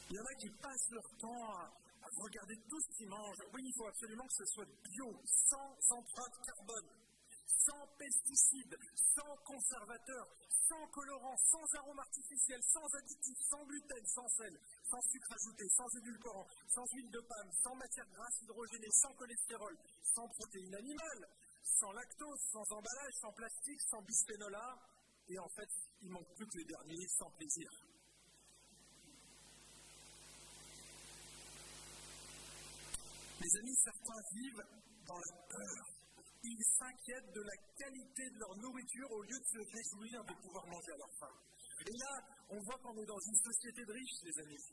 Il y en a qui passent leur temps à, regarder tout ce qu'ils mangent. Oui, il faut absolument que ce soit bio, sans empreinte carbone, sans pesticides, sans conservateurs, sans colorants, sans arômes artificiels, sans additifs, sans gluten, sans sel, sans sucre ajouté, sans édulcorant, sans huile de palme, sans matière grasse hydrogénée, sans cholestérol, sans protéines animales, sans lactose, sans emballage, sans plastique, sans bisphénol A. Et en fait, il manque plus que les derniers, sans plaisir. Mes amis, certains vivent dans la peur. Ils s'inquiètent de la qualité de leur nourriture au lieu de se réjouir de pouvoir manger à leur faim. Et là, on voit qu'on est dans une société de riches, les amis.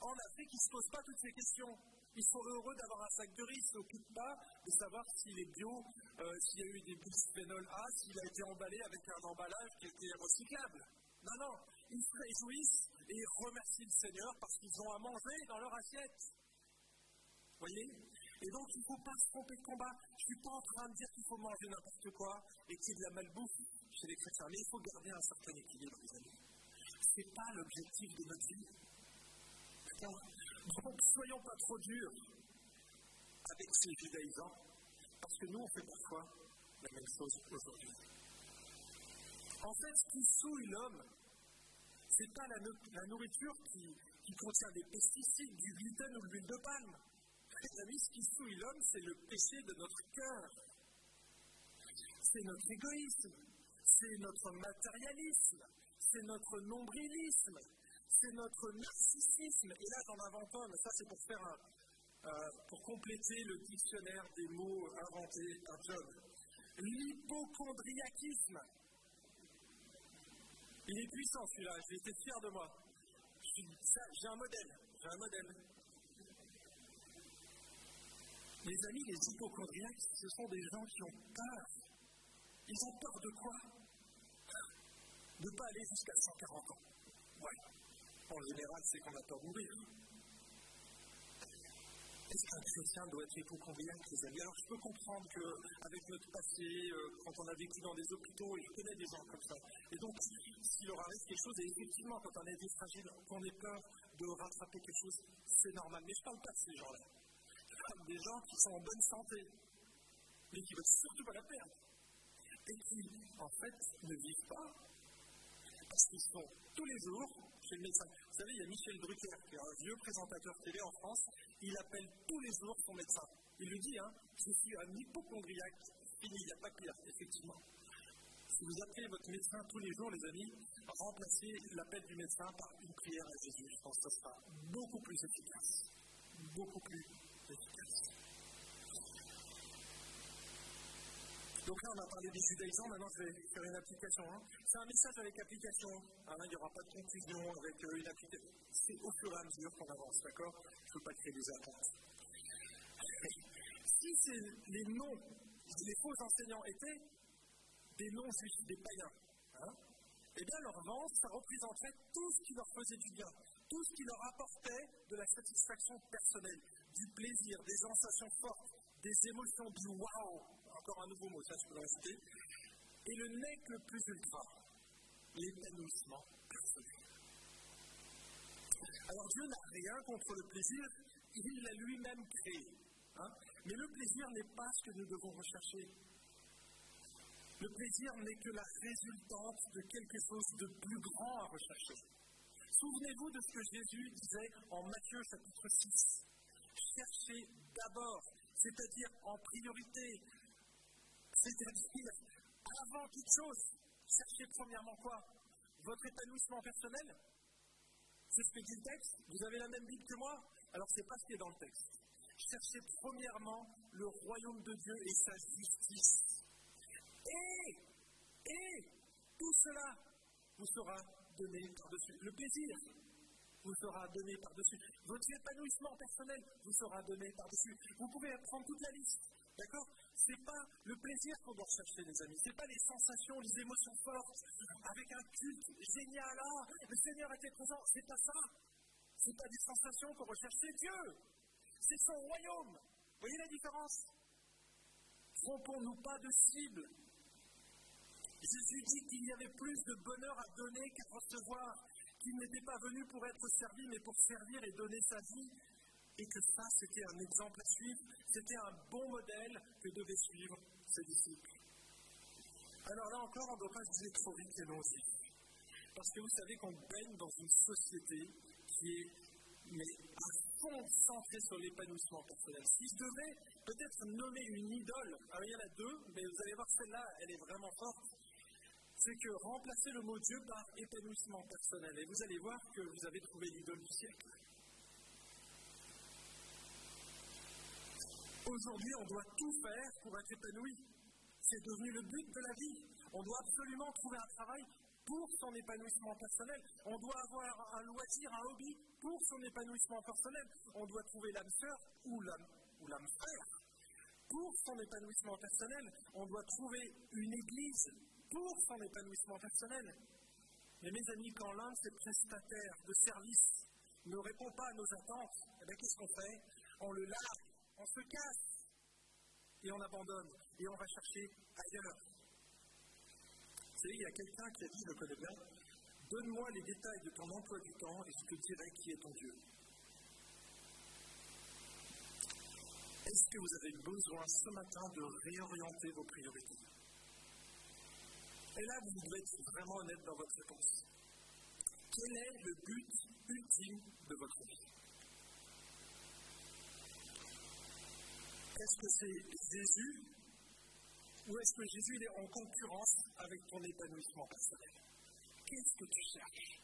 En Afrique, ils ne se posent pas toutes ces questions. Ils sont heureux d'avoir un sac de riz, ils ne s'occupent pas de savoir s'il est bio euh, s'il y a eu des bisphénol A, s'il a été emballé avec un emballage qui était recyclable. Non, non, ils se réjouissent et remercient le Seigneur parce qu'ils ont à manger dans leur assiette. Vous voyez? Et donc, il ne faut pas se tromper de combat. Je ne suis pas en train de dire qu'il faut manger n'importe quoi et qu'il y ait de la malbouffe chez les chrétiens. Mais il faut garder un certain équilibre, les amis. Ce n'est pas l'objectif de notre vie. Donc, soyons pas trop durs avec ces judaïsants, parce que nous, on fait parfois la même chose aujourd'hui. En fait, ce qui souille l'homme, ce n'est pas la, nourriture qui, contient des pesticides, du gluten ou de l'huile de palme. Mes amis, ce qui souille l'homme, c'est le péché de notre cœur. C'est notre égoïsme, c'est notre matérialisme, c'est notre nombrilisme, c'est notre narcissisme. Et là, j'en invente un, mais ça, c'est pour faire un, euh, pour compléter le dictionnaire des mots inventés par John. L'hypochondriaquisme. Il est puissant celui-là, j'ai été fier de moi. J'ai un modèle, j'ai un modèle. Les amis, les hypochondriaques, ce sont des gens qui ont peur. Ils ont peur de quoi? De ne pas aller jusqu'à 140 ans. Ouais. En général, c'est qu'on a peur de mourir. Est-ce qu'un chrétien doit être hypochondriaque, les amis? Alors, je peux comprendre qu'avec notre passé, euh, quand on a vécu dans des hôpitaux, et je connais des gens comme ça, et donc, s'il leur arrive quelque chose, et effectivement, quand on est des fragiles, qu'on ait peur de rattraper quelque chose, c'est normal. Mais je ne parle pas de ces gens-là. Des gens qui sont en bonne santé, mais qui ne veulent surtout pas la perdre. Et qui, en fait, ne vivent pas parce qu'ils sont tous les jours chez le médecin. Vous savez, il y a Michel Drucker, qui est un vieux présentateur télé en France, il appelle tous les jours son médecin. Il lui dit, hein, je suis un hypochondriaque, fini, il n'y a pas pire, effectivement. Si vous appelez votre médecin tous les jours, les amis, remplacez l'appel du médecin par une prière à Jésus. Je pense que ce sera beaucoup plus efficace. Beaucoup plus efficace. Donc là, on a parlé des judaïsants, maintenant je vais faire une application. Hein. C'est un message avec application. Ah, il n'y aura pas de confusion avec euh, une application. C'est au fur et à mesure qu'on avance, d'accord? Je ne veux pas créer des attentes. si les noms, les faux enseignants étaient des noms juifs, des païens, hein, eh bien leur vente, ça représenterait tout ce qui leur faisait du bien, tout ce qui leur apportait de la satisfaction personnelle, du plaisir, des sensations fortes, des émotions, du wow, encore un nouveau mot, ça je peux le Et le nec le plus ultra, l'épanouissement personnel. Alors Dieu n'a rien contre le plaisir, il l'a lui-même créé. Hein. Mais le plaisir n'est pas ce que nous devons rechercher. Le plaisir n'est que la résultante de quelque chose de plus grand à rechercher. Souvenez-vous de ce que Jésus disait en Matthieu chapitre 6. Cherchez d'abord, c'est-à-dire en priorité, c'est-à-dire, avant toute chose, cherchez premièrement quoi? Votre épanouissement personnel? C'est ce que dit le texte Vous avez la même Bible que moi? Alors, ce n'est pas ce qui est dans le texte. Cherchez premièrement le royaume de Dieu et sa justice. Et, et, tout cela vous sera donné par-dessus. Le plaisir vous sera donné par-dessus. Votre épanouissement personnel vous sera donné par-dessus. Vous pouvez prendre toute la liste. D'accord? Ce n'est pas le plaisir qu'on doit chercher, les amis. Ce n'est pas les sensations, les émotions fortes, avec un culte génial. Ah, le Seigneur était présent. Ce n'est pas ça. Ce n'est pas des sensations qu'on recherche. C'est Dieu. C'est son royaume. Voyez la différence? Trompons-nous pas de cible. Jésus dit qu'il y avait plus de bonheur à donner qu'à recevoir, qu'il n'était pas venu pour être servi, mais pour servir et donner sa vie et que ça, c'était un exemple à suivre, c'était un bon modèle que devaient suivre ses disciples. Alors là encore, on ne doit pas se dire trop vite et non Parce que vous savez qu'on baigne dans une société qui est mais à fond centrée sur l'épanouissement personnel. Si je devais peut-être nommer une idole, alors il y en a deux, mais vous allez voir celle-là, elle est vraiment forte, c'est que remplacer le mot Dieu par épanouissement personnel. Et vous allez voir que vous avez trouvé l'idole du siècle. Aujourd'hui, on doit tout faire pour être épanoui. C'est devenu le but de la vie. On doit absolument trouver un travail pour son épanouissement personnel. On doit avoir un loisir, un hobby pour son épanouissement personnel. On doit trouver l'âme sœur ou l'âme, frère pour son épanouissement personnel. On doit trouver une église pour son épanouissement personnel. Mais mes amis, quand l'un de ces prestataires de service ne répond pas à nos attentes, eh qu'est-ce qu'on fait? On le largue, on se casse et on abandonne et on va chercher ailleurs. Vous savez, il y a quelqu'un qui a dit, je le connais bien, donne-moi les détails de ton emploi du temps et je te dirai qui est ton Dieu. Est-ce que vous avez besoin ce matin de réorienter vos priorités? Et là, vous devez être vraiment honnête dans votre réponse. Quel est le but ultime de votre vie? Est-ce que c'est Jésus ou est-ce que Jésus est en concurrence avec ton épanouissement personnel? Qu'est-ce que tu cherches?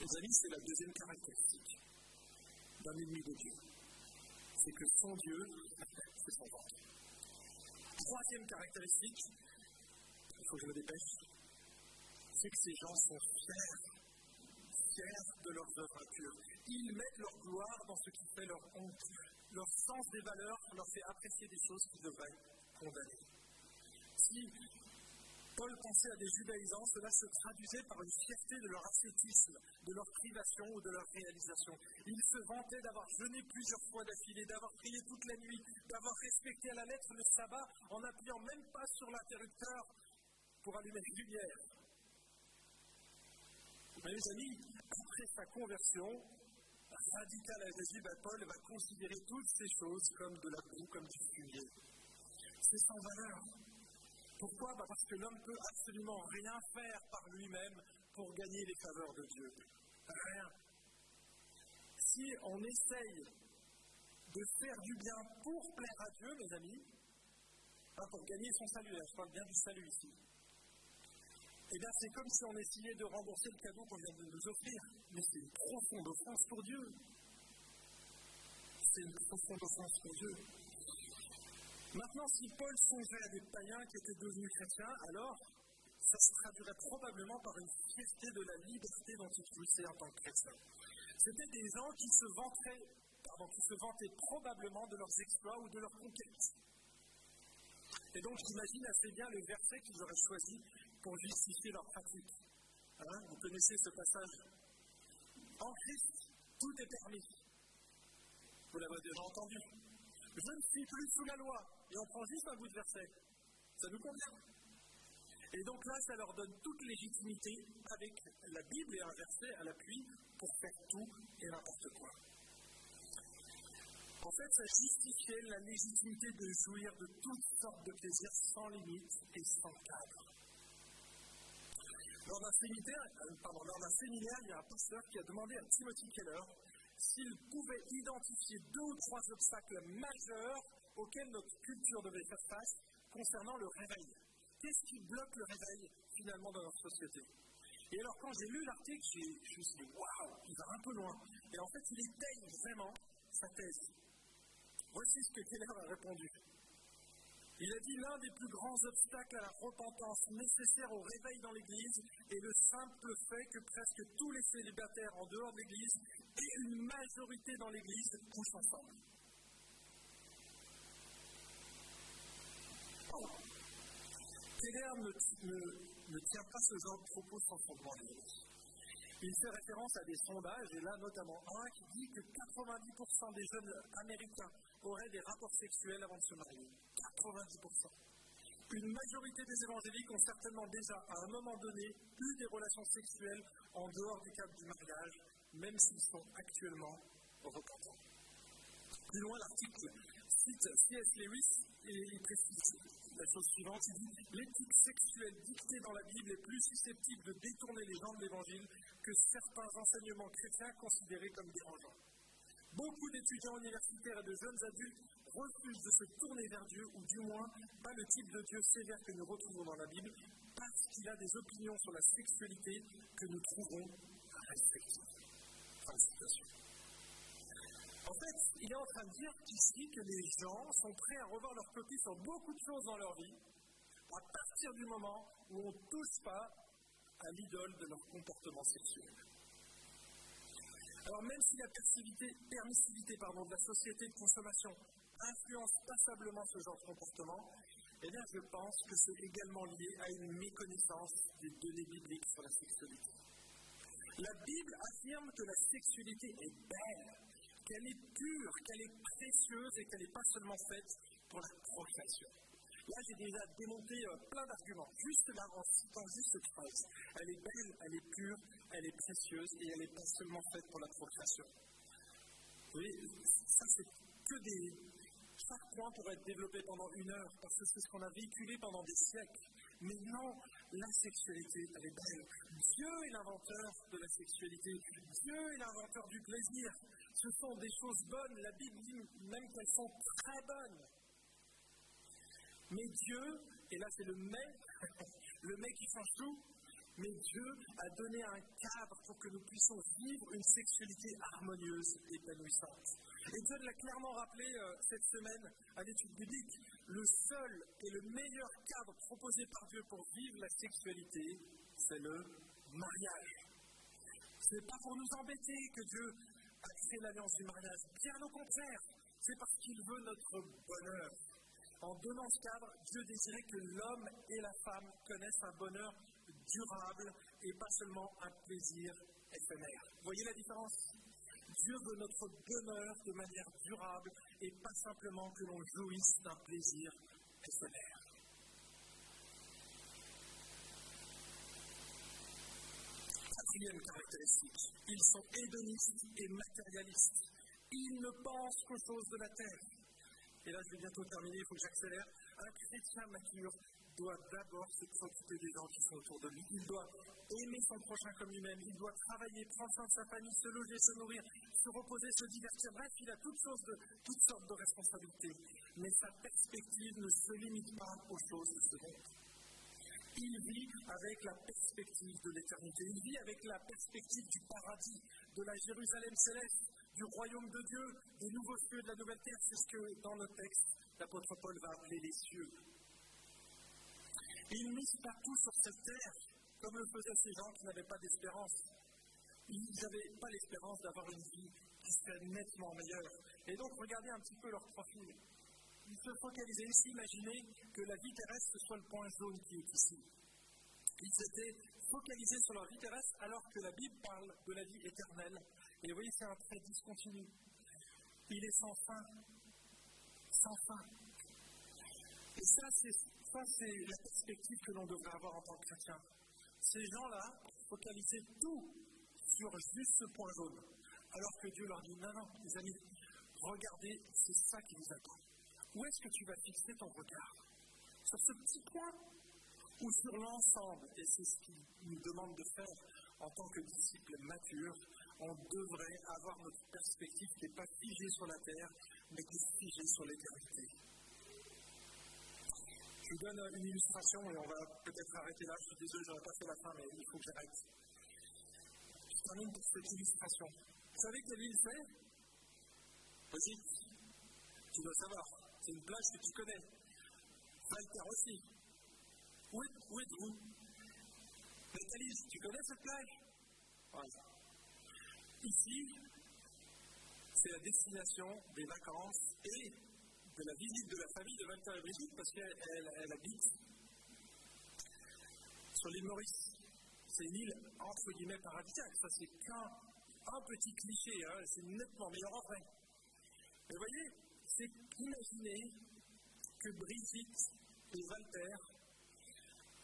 Les amis, c'est la deuxième caractéristique d'un ennemi de Dieu. C'est que son Dieu, c'est son ventre. Troisième caractéristique, il faut que je me dépêche, c'est que ces gens sont fiers, de leurs œuvres pures. Ils mettent leur gloire dans ce qui fait leur honte. Leur sens des valeurs leur fait apprécier des choses qu'ils devraient condamner. Si Paul pensait à des judaïsants, cela se traduisait par une fierté de leur ascétisme, de leur privation ou de leur réalisation. Ils se vantaient d'avoir jeûné plusieurs fois d'affilée, d'avoir prié toute la nuit, d'avoir respecté à la lettre le sabbat en n'appuyant même pas sur l'interrupteur pour allumer la lumière. Mais amis, après sa conversion radicale à Jésus, ben, Paul va considérer toutes ces choses comme de la boue, comme du fumier. C'est sans valeur. Pourquoi? Bah, Parce que l'homme ne peut absolument rien faire par lui-même pour gagner les faveurs de Dieu. Rien. Si on essaye de faire du bien pour plaire à Dieu, mes amis, hein, pour gagner son salut, je parle bien du salut ici, eh bien c'est comme si on essayait de rembourser le cadeau qu'on vient de nous offrir. Mais c'est une profonde offense pour Dieu. C'est une profonde offense pour Dieu. Maintenant, si Paul songeait à des païens qui étaient devenus chrétiens, alors ça se traduirait probablement par une fierté de la liberté dont ils jouissaient en tant que chrétiens. C'était des gens qui se vantaient, pardon, qui se vantaient probablement de leurs exploits ou de leurs conquêtes. Et donc, j'imagine assez bien le verset qu'ils auraient choisi pour justifier leur pratique. Hein, vous connaissez ce passage En Christ, tout est permis. Vous l'avez déjà entendu. Je ne suis plus sous la loi. Et on prend juste un bout de verset. Ça nous convient. Et donc là, ça leur donne toute légitimité avec la Bible et un verset à l'appui pour faire tout et n'importe quoi. En fait, ça justifiait la légitimité de jouir de toutes sortes de plaisirs sans limite et sans cadre. Lors d'un séminaire, euh, il y a un pasteur qui a demandé à Timothy Keller s'il pouvait identifier deux ou trois obstacles majeurs auxquels notre culture devait faire face concernant le réveil. Qu'est-ce qui bloque le réveil finalement dans notre société? Et alors quand j'ai lu l'article, je me suis dit waouh, il va un peu loin. Et en fait, il éteigne vraiment sa thèse. Voici ce que Keller a répondu. Il a dit l'un des plus grands obstacles à la repentance nécessaire au réveil dans l'Église est le simple fait que presque tous les célibataires en dehors de l'Église et une majorité dans l'Église couchent ensemble. Oh. Keller ne, tient pas ce genre de propos sans fondement Il fait référence à des sondages, et là notamment un qui dit que 90% des jeunes américains auraient des rapports sexuels avant de se marier. 90%. Une majorité des évangéliques ont certainement déjà, à un moment donné, eu des relations sexuelles en dehors du cadre du mariage, même s'ils sont actuellement repentants. Plus loin, l'article cite C.S. Lewis et il précise la chose suivante il dit L'éthique sexuelle dictée dans la Bible est plus susceptible de détourner les gens de l'évangile que certains enseignements chrétiens considérés comme dérangeants. Beaucoup d'étudiants universitaires et de jeunes adultes refusent de se tourner vers Dieu, ou du moins pas le type de Dieu sévère que nous retrouvons dans la Bible, parce qu'il a des opinions sur la sexualité que nous trouvons respecter. En fait, il est en train de dire ici que les gens sont prêts à revoir leur copie sur beaucoup de choses dans leur vie, à partir du moment où on ne touche pas à l'idole de leur comportement sexuel. Alors même si la permissivité pardon, de la société de consommation influence passablement ce genre de comportement, eh bien je pense que c'est également lié à une méconnaissance des données bibliques sur la sexualité. La Bible affirme que la sexualité est belle, qu'elle est pure, qu'elle est précieuse et qu'elle n'est pas seulement faite pour la procréation. Là, j'ai déjà démonté euh, plein d'arguments, juste là, en citant juste cette phrase. Elle est belle, elle est pure, elle est précieuse et elle n'est pas seulement faite pour la procréation. Vous voyez, ça, c'est que des. Chaque point pourrait être développé pendant une heure, parce que c'est ce qu'on a véhiculé pendant des siècles. Mais non, la sexualité, elle est belle. Dieu est l'inventeur de la sexualité. Dieu est l'inventeur du plaisir. Ce sont des choses bonnes. La Bible dit même qu'elles sont très bonnes. Mais Dieu, et là c'est le mais, le mais qui change tout, mais Dieu a donné un cadre pour que nous puissions vivre une sexualité harmonieuse, épanouissante. Et Dieu l'a clairement rappelé euh, cette semaine à l'étude biblique. Le seul et le meilleur cadre proposé par Dieu pour vivre la sexualité, c'est le mariage. Ce n'est pas pour nous embêter que Dieu a créé l'alliance du mariage. Bien au contraire, c'est parce qu'il veut notre bonheur. En donnant ce cadre, Dieu désirait que l'homme et la femme connaissent un bonheur durable et pas seulement un plaisir éphémère. Voyez la différence? Dieu veut notre bonheur de manière durable et pas simplement que l'on jouisse d'un plaisir éphémère. Quatrième caractéristique, ils sont hédonistes et matérialistes. Ils ne pensent qu'aux choses de la terre. Et là, je vais bientôt terminer, il faut que j'accélère. Un chrétien mature doit d'abord se préoccuper des gens qui sont autour de lui. Il doit aimer son prochain comme lui-même. Il doit travailler, prendre soin de sa famille, se loger, se nourrir, se reposer, se divertir. Bref, il a toutes, toutes sortes de responsabilités. Mais sa perspective ne se limite pas aux choses de ce monde. Il vit avec la perspective de l'éternité. Il vit avec la perspective du paradis, de la Jérusalem céleste du royaume de Dieu, des nouveaux cieux, de la nouvelle terre. C'est ce que, dans le texte, l'apôtre Paul va appeler les cieux. Il ne mise pas tout sur cette terre, comme le faisaient ces gens qui n'avaient pas d'espérance. Ils n'avaient pas l'espérance d'avoir une vie qui serait nettement meilleure. Et donc, regardez un petit peu leur profil. Ils se focalisaient ici, imaginez que la vie terrestre soit le point jaune qui est ici. Ils étaient focalisés sur leur vie terrestre alors que la Bible parle de la vie éternelle et vous voyez, c'est un trait discontinu. Il est sans fin. Sans fin. Et ça, c'est la perspective que l'on devrait avoir en tant que chrétien. Ces gens-là focalisaient tout sur juste ce point jaune. Alors que Dieu leur dit, non, non, les amis, regardez, c'est ça qui vous attend. Où est-ce que tu vas fixer ton regard Sur ce petit point ou sur l'ensemble? Et c'est ce qu'il nous demande de faire en tant que disciples matures on devrait avoir notre perspective qui n'est pas figée sur la terre, mais qui est figée sur l'éternité. Vous donne une illustration et on va peut-être arrêter là. Je suis désolé, je n'aurais pas fait la fin, mais il faut que j'arrête. Je termine pour cette illustration. Vous savez quelle île c'est? Vas-y. Tu dois savoir. C'est une plage que tu connais. Valter aussi. Où, est, où êtes-vous? Tu connais cette plage Voilà. Ici, c'est la destination des vacances et de la visite de la famille de Walter et Brigitte parce qu'elle habite sur l'île Maurice. C'est une île entre guillemets paradisiaque. Ça, c'est qu'un petit cliché. Hein. C'est nettement meilleur en vrai. Mais vous voyez, c'est imaginer que Brigitte et Walter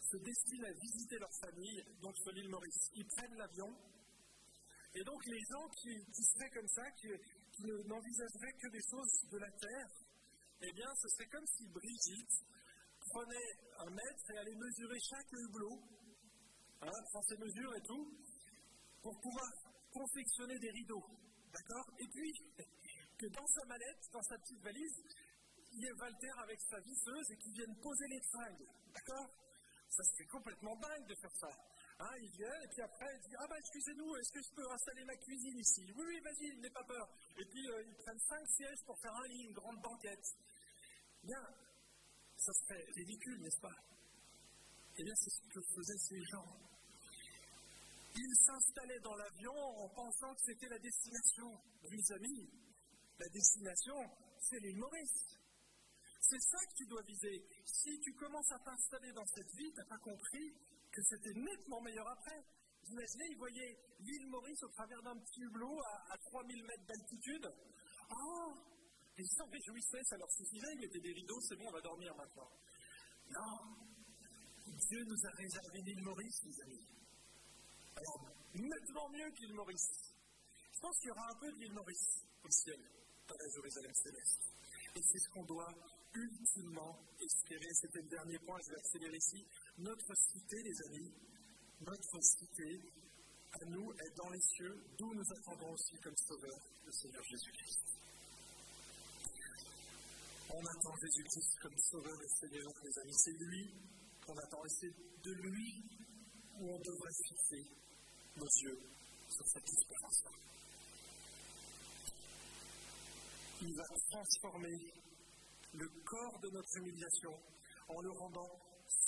se destinent à visiter leur famille, donc sur l'île Maurice. Ils prennent l'avion et donc les gens qui, seraient comme ça, qui, n'envisageraient que des choses de la terre, eh bien ce serait comme si Brigitte prenait un mètre et allait mesurer chaque hublot, hein, ses mesures et tout, pour pouvoir confectionner des rideaux. D'accord? Et puis, que dans sa mallette, dans sa petite valise, il y ait Walter avec sa visseuse et qu'il vienne poser les tringles. D'accord? Ça serait complètement dingue de faire ça. Hein, il vient et puis après il dit Ah bah excusez-nous, est-ce que je peux installer ma cuisine ici? Oui, oui, vas-y, n'aie pas peur. Et puis euh, ils prennent cinq sièges pour faire un lit, une grande banquette. Bien, ça serait ridicule, n'est-ce pas? Eh bien, c'est ce que faisaient ces gens. Ils s'installaient dans l'avion en pensant que c'était la destination. Mes amis, la destination, c'est l'île Maurice. C'est ça que tu dois viser. Si tu commences à t'installer dans cette vie, tu n'as pas compris que c'était nettement meilleur après. Vous imaginez, ils voyaient l'île Maurice au travers d'un petit hublot à, 3000 mètres d'altitude. Oh Ils s'en réjouissaient, ça leur suffisait, ils mettaient des rideaux, c'est bon, on va dormir maintenant. Non Dieu nous a réservé l'île Maurice, mes amis. Alors, nettement mieux que l'île Maurice. Je pense qu'il y aura un peu de l'île Maurice au ciel, dans la Jérusalem céleste. Et c'est ce qu'on doit ultimement espérer. C'était le dernier point, je vais accélérer ici. Notre cité, les amis, notre cité, à nous, est dans les cieux, d'où nous attendons aussi comme sauveur le Seigneur Jésus-Christ. On attend Jésus-Christ comme sauveur et Seigneur, les amis. C'est lui qu'on attend et c'est de lui où on devrait fixer nos yeux sur cette espérance-là. Il va transformer le corps de notre humiliation en le rendant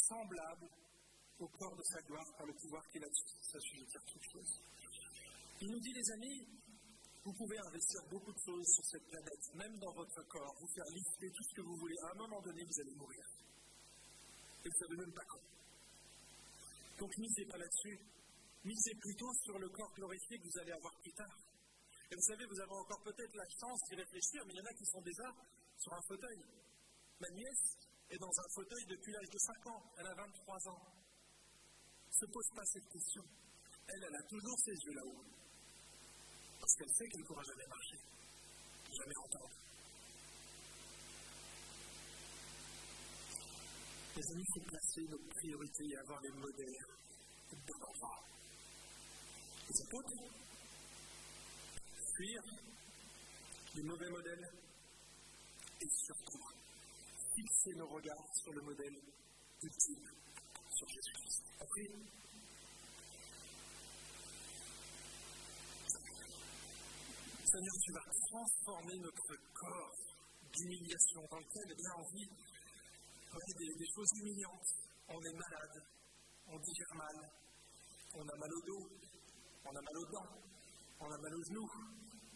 semblable au corps de sa gloire par le pouvoir qu'il a s'assujettir toutes choses. Il nous dit, les amis, vous pouvez investir beaucoup de choses sur cette planète, même dans votre corps, vous faire lister tout ce que vous voulez. À un moment donné, vous allez mourir. Et vous ne savez même pas quand. Donc misez pas là-dessus. Misez plutôt sur le corps glorifié que vous allez avoir plus tard. Et vous savez, vous avez encore peut-être la chance d'y réfléchir, mais il y en a qui sont déjà sur un fauteuil. Ma nièce est dans un fauteuil depuis l'âge de 5 ans. Elle a 23 ans. Ne se pose pas cette question. Elle, elle a toujours ses yeux là-haut. Parce qu'elle sait qu'elle ne pourra jamais marcher, jamais entendre. Les amis, il faut placer nos priorités et avoir les modèles de bon endroit. Les apôtres, fuir les mauvais modèles et surtout fixer nos regards sur le modèle ultime, sur Jésus-Christ. Seigneur, tu vas transformer notre corps d'humiliation dans lequel eh bien, on vit des, des choses humiliantes. On est malade, on digère mal, on a mal au dos, on a mal aux dents, on a mal aux genoux,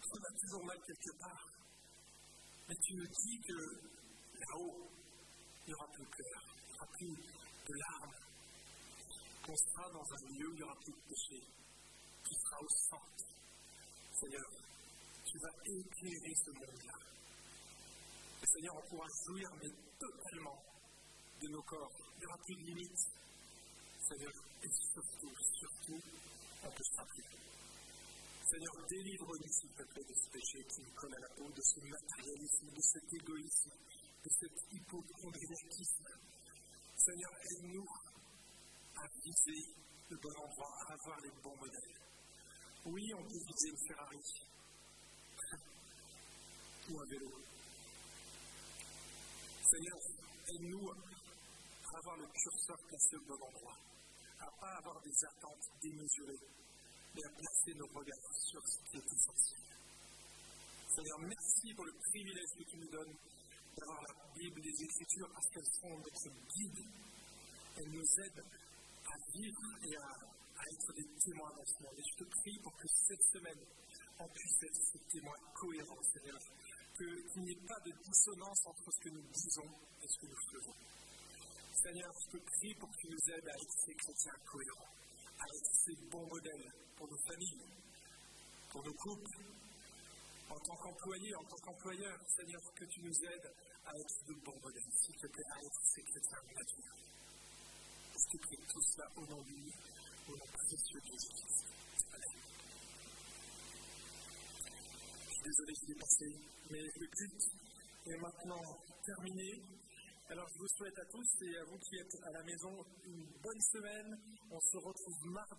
on a toujours mal quelque part. Mais tu me dis que là-haut, il n'y aura plus de pleurs, il n'y aura plus de larmes, qu'on sera dans un lieu où il n'y aura plus de péché, qui sera au centre. Seigneur, tu vas éclairer ce monde-là. Seigneur, on pourra jouir, mais totalement, de nos corps. Il n'y aura plus de limites. Seigneur, et surtout, surtout, on ne touchera plus. Seigneur, délivre-nous, s'il te plaît, de ce péché qui nous colle à la peau, de ce matérialisme, de cet égoïsme, de cet hypochondriacisme. Seigneur, aide-nous à viser le bon endroit, à avoir les bons modèles. Oui, on peut viser une Ferrari ou un vélo. Seigneur, aide-nous à avoir le curseur placé au bon endroit, à ne pas avoir des attentes démesurées, mais à placer nos regards sur ce qui est essentiel. Seigneur, merci pour le privilège que tu nous donnes d'avoir la Bible, les Écritures, parce qu'elles sont notre guide. Elles nous aident à vivre et à, être des témoins dans ce monde. Et je te prie pour que cette semaine, on puisse être ces témoins cohérents, Seigneur. Qu'il n'y ait pas de dissonance entre ce que nous disons et ce que nous faisons. Seigneur, je te prie pour que tu nous aides à être ces chrétiens cohérents, à être ces bons modèles pour nos familles, pour nos couples, en tant qu'employés, en tant qu'employeurs, Seigneur, que tu nous aides à être de bons modèles, s'il te plaît, à être ces chrétiens matures. Je te tout cela au nom lui, au nom précieux de Jésus-Christ. Amen. Désolé, je l'ai passé, mais le culte est maintenant terminé. Alors je vous souhaite à tous et à vous qui êtes à la maison une bonne semaine. On se retrouve mardi.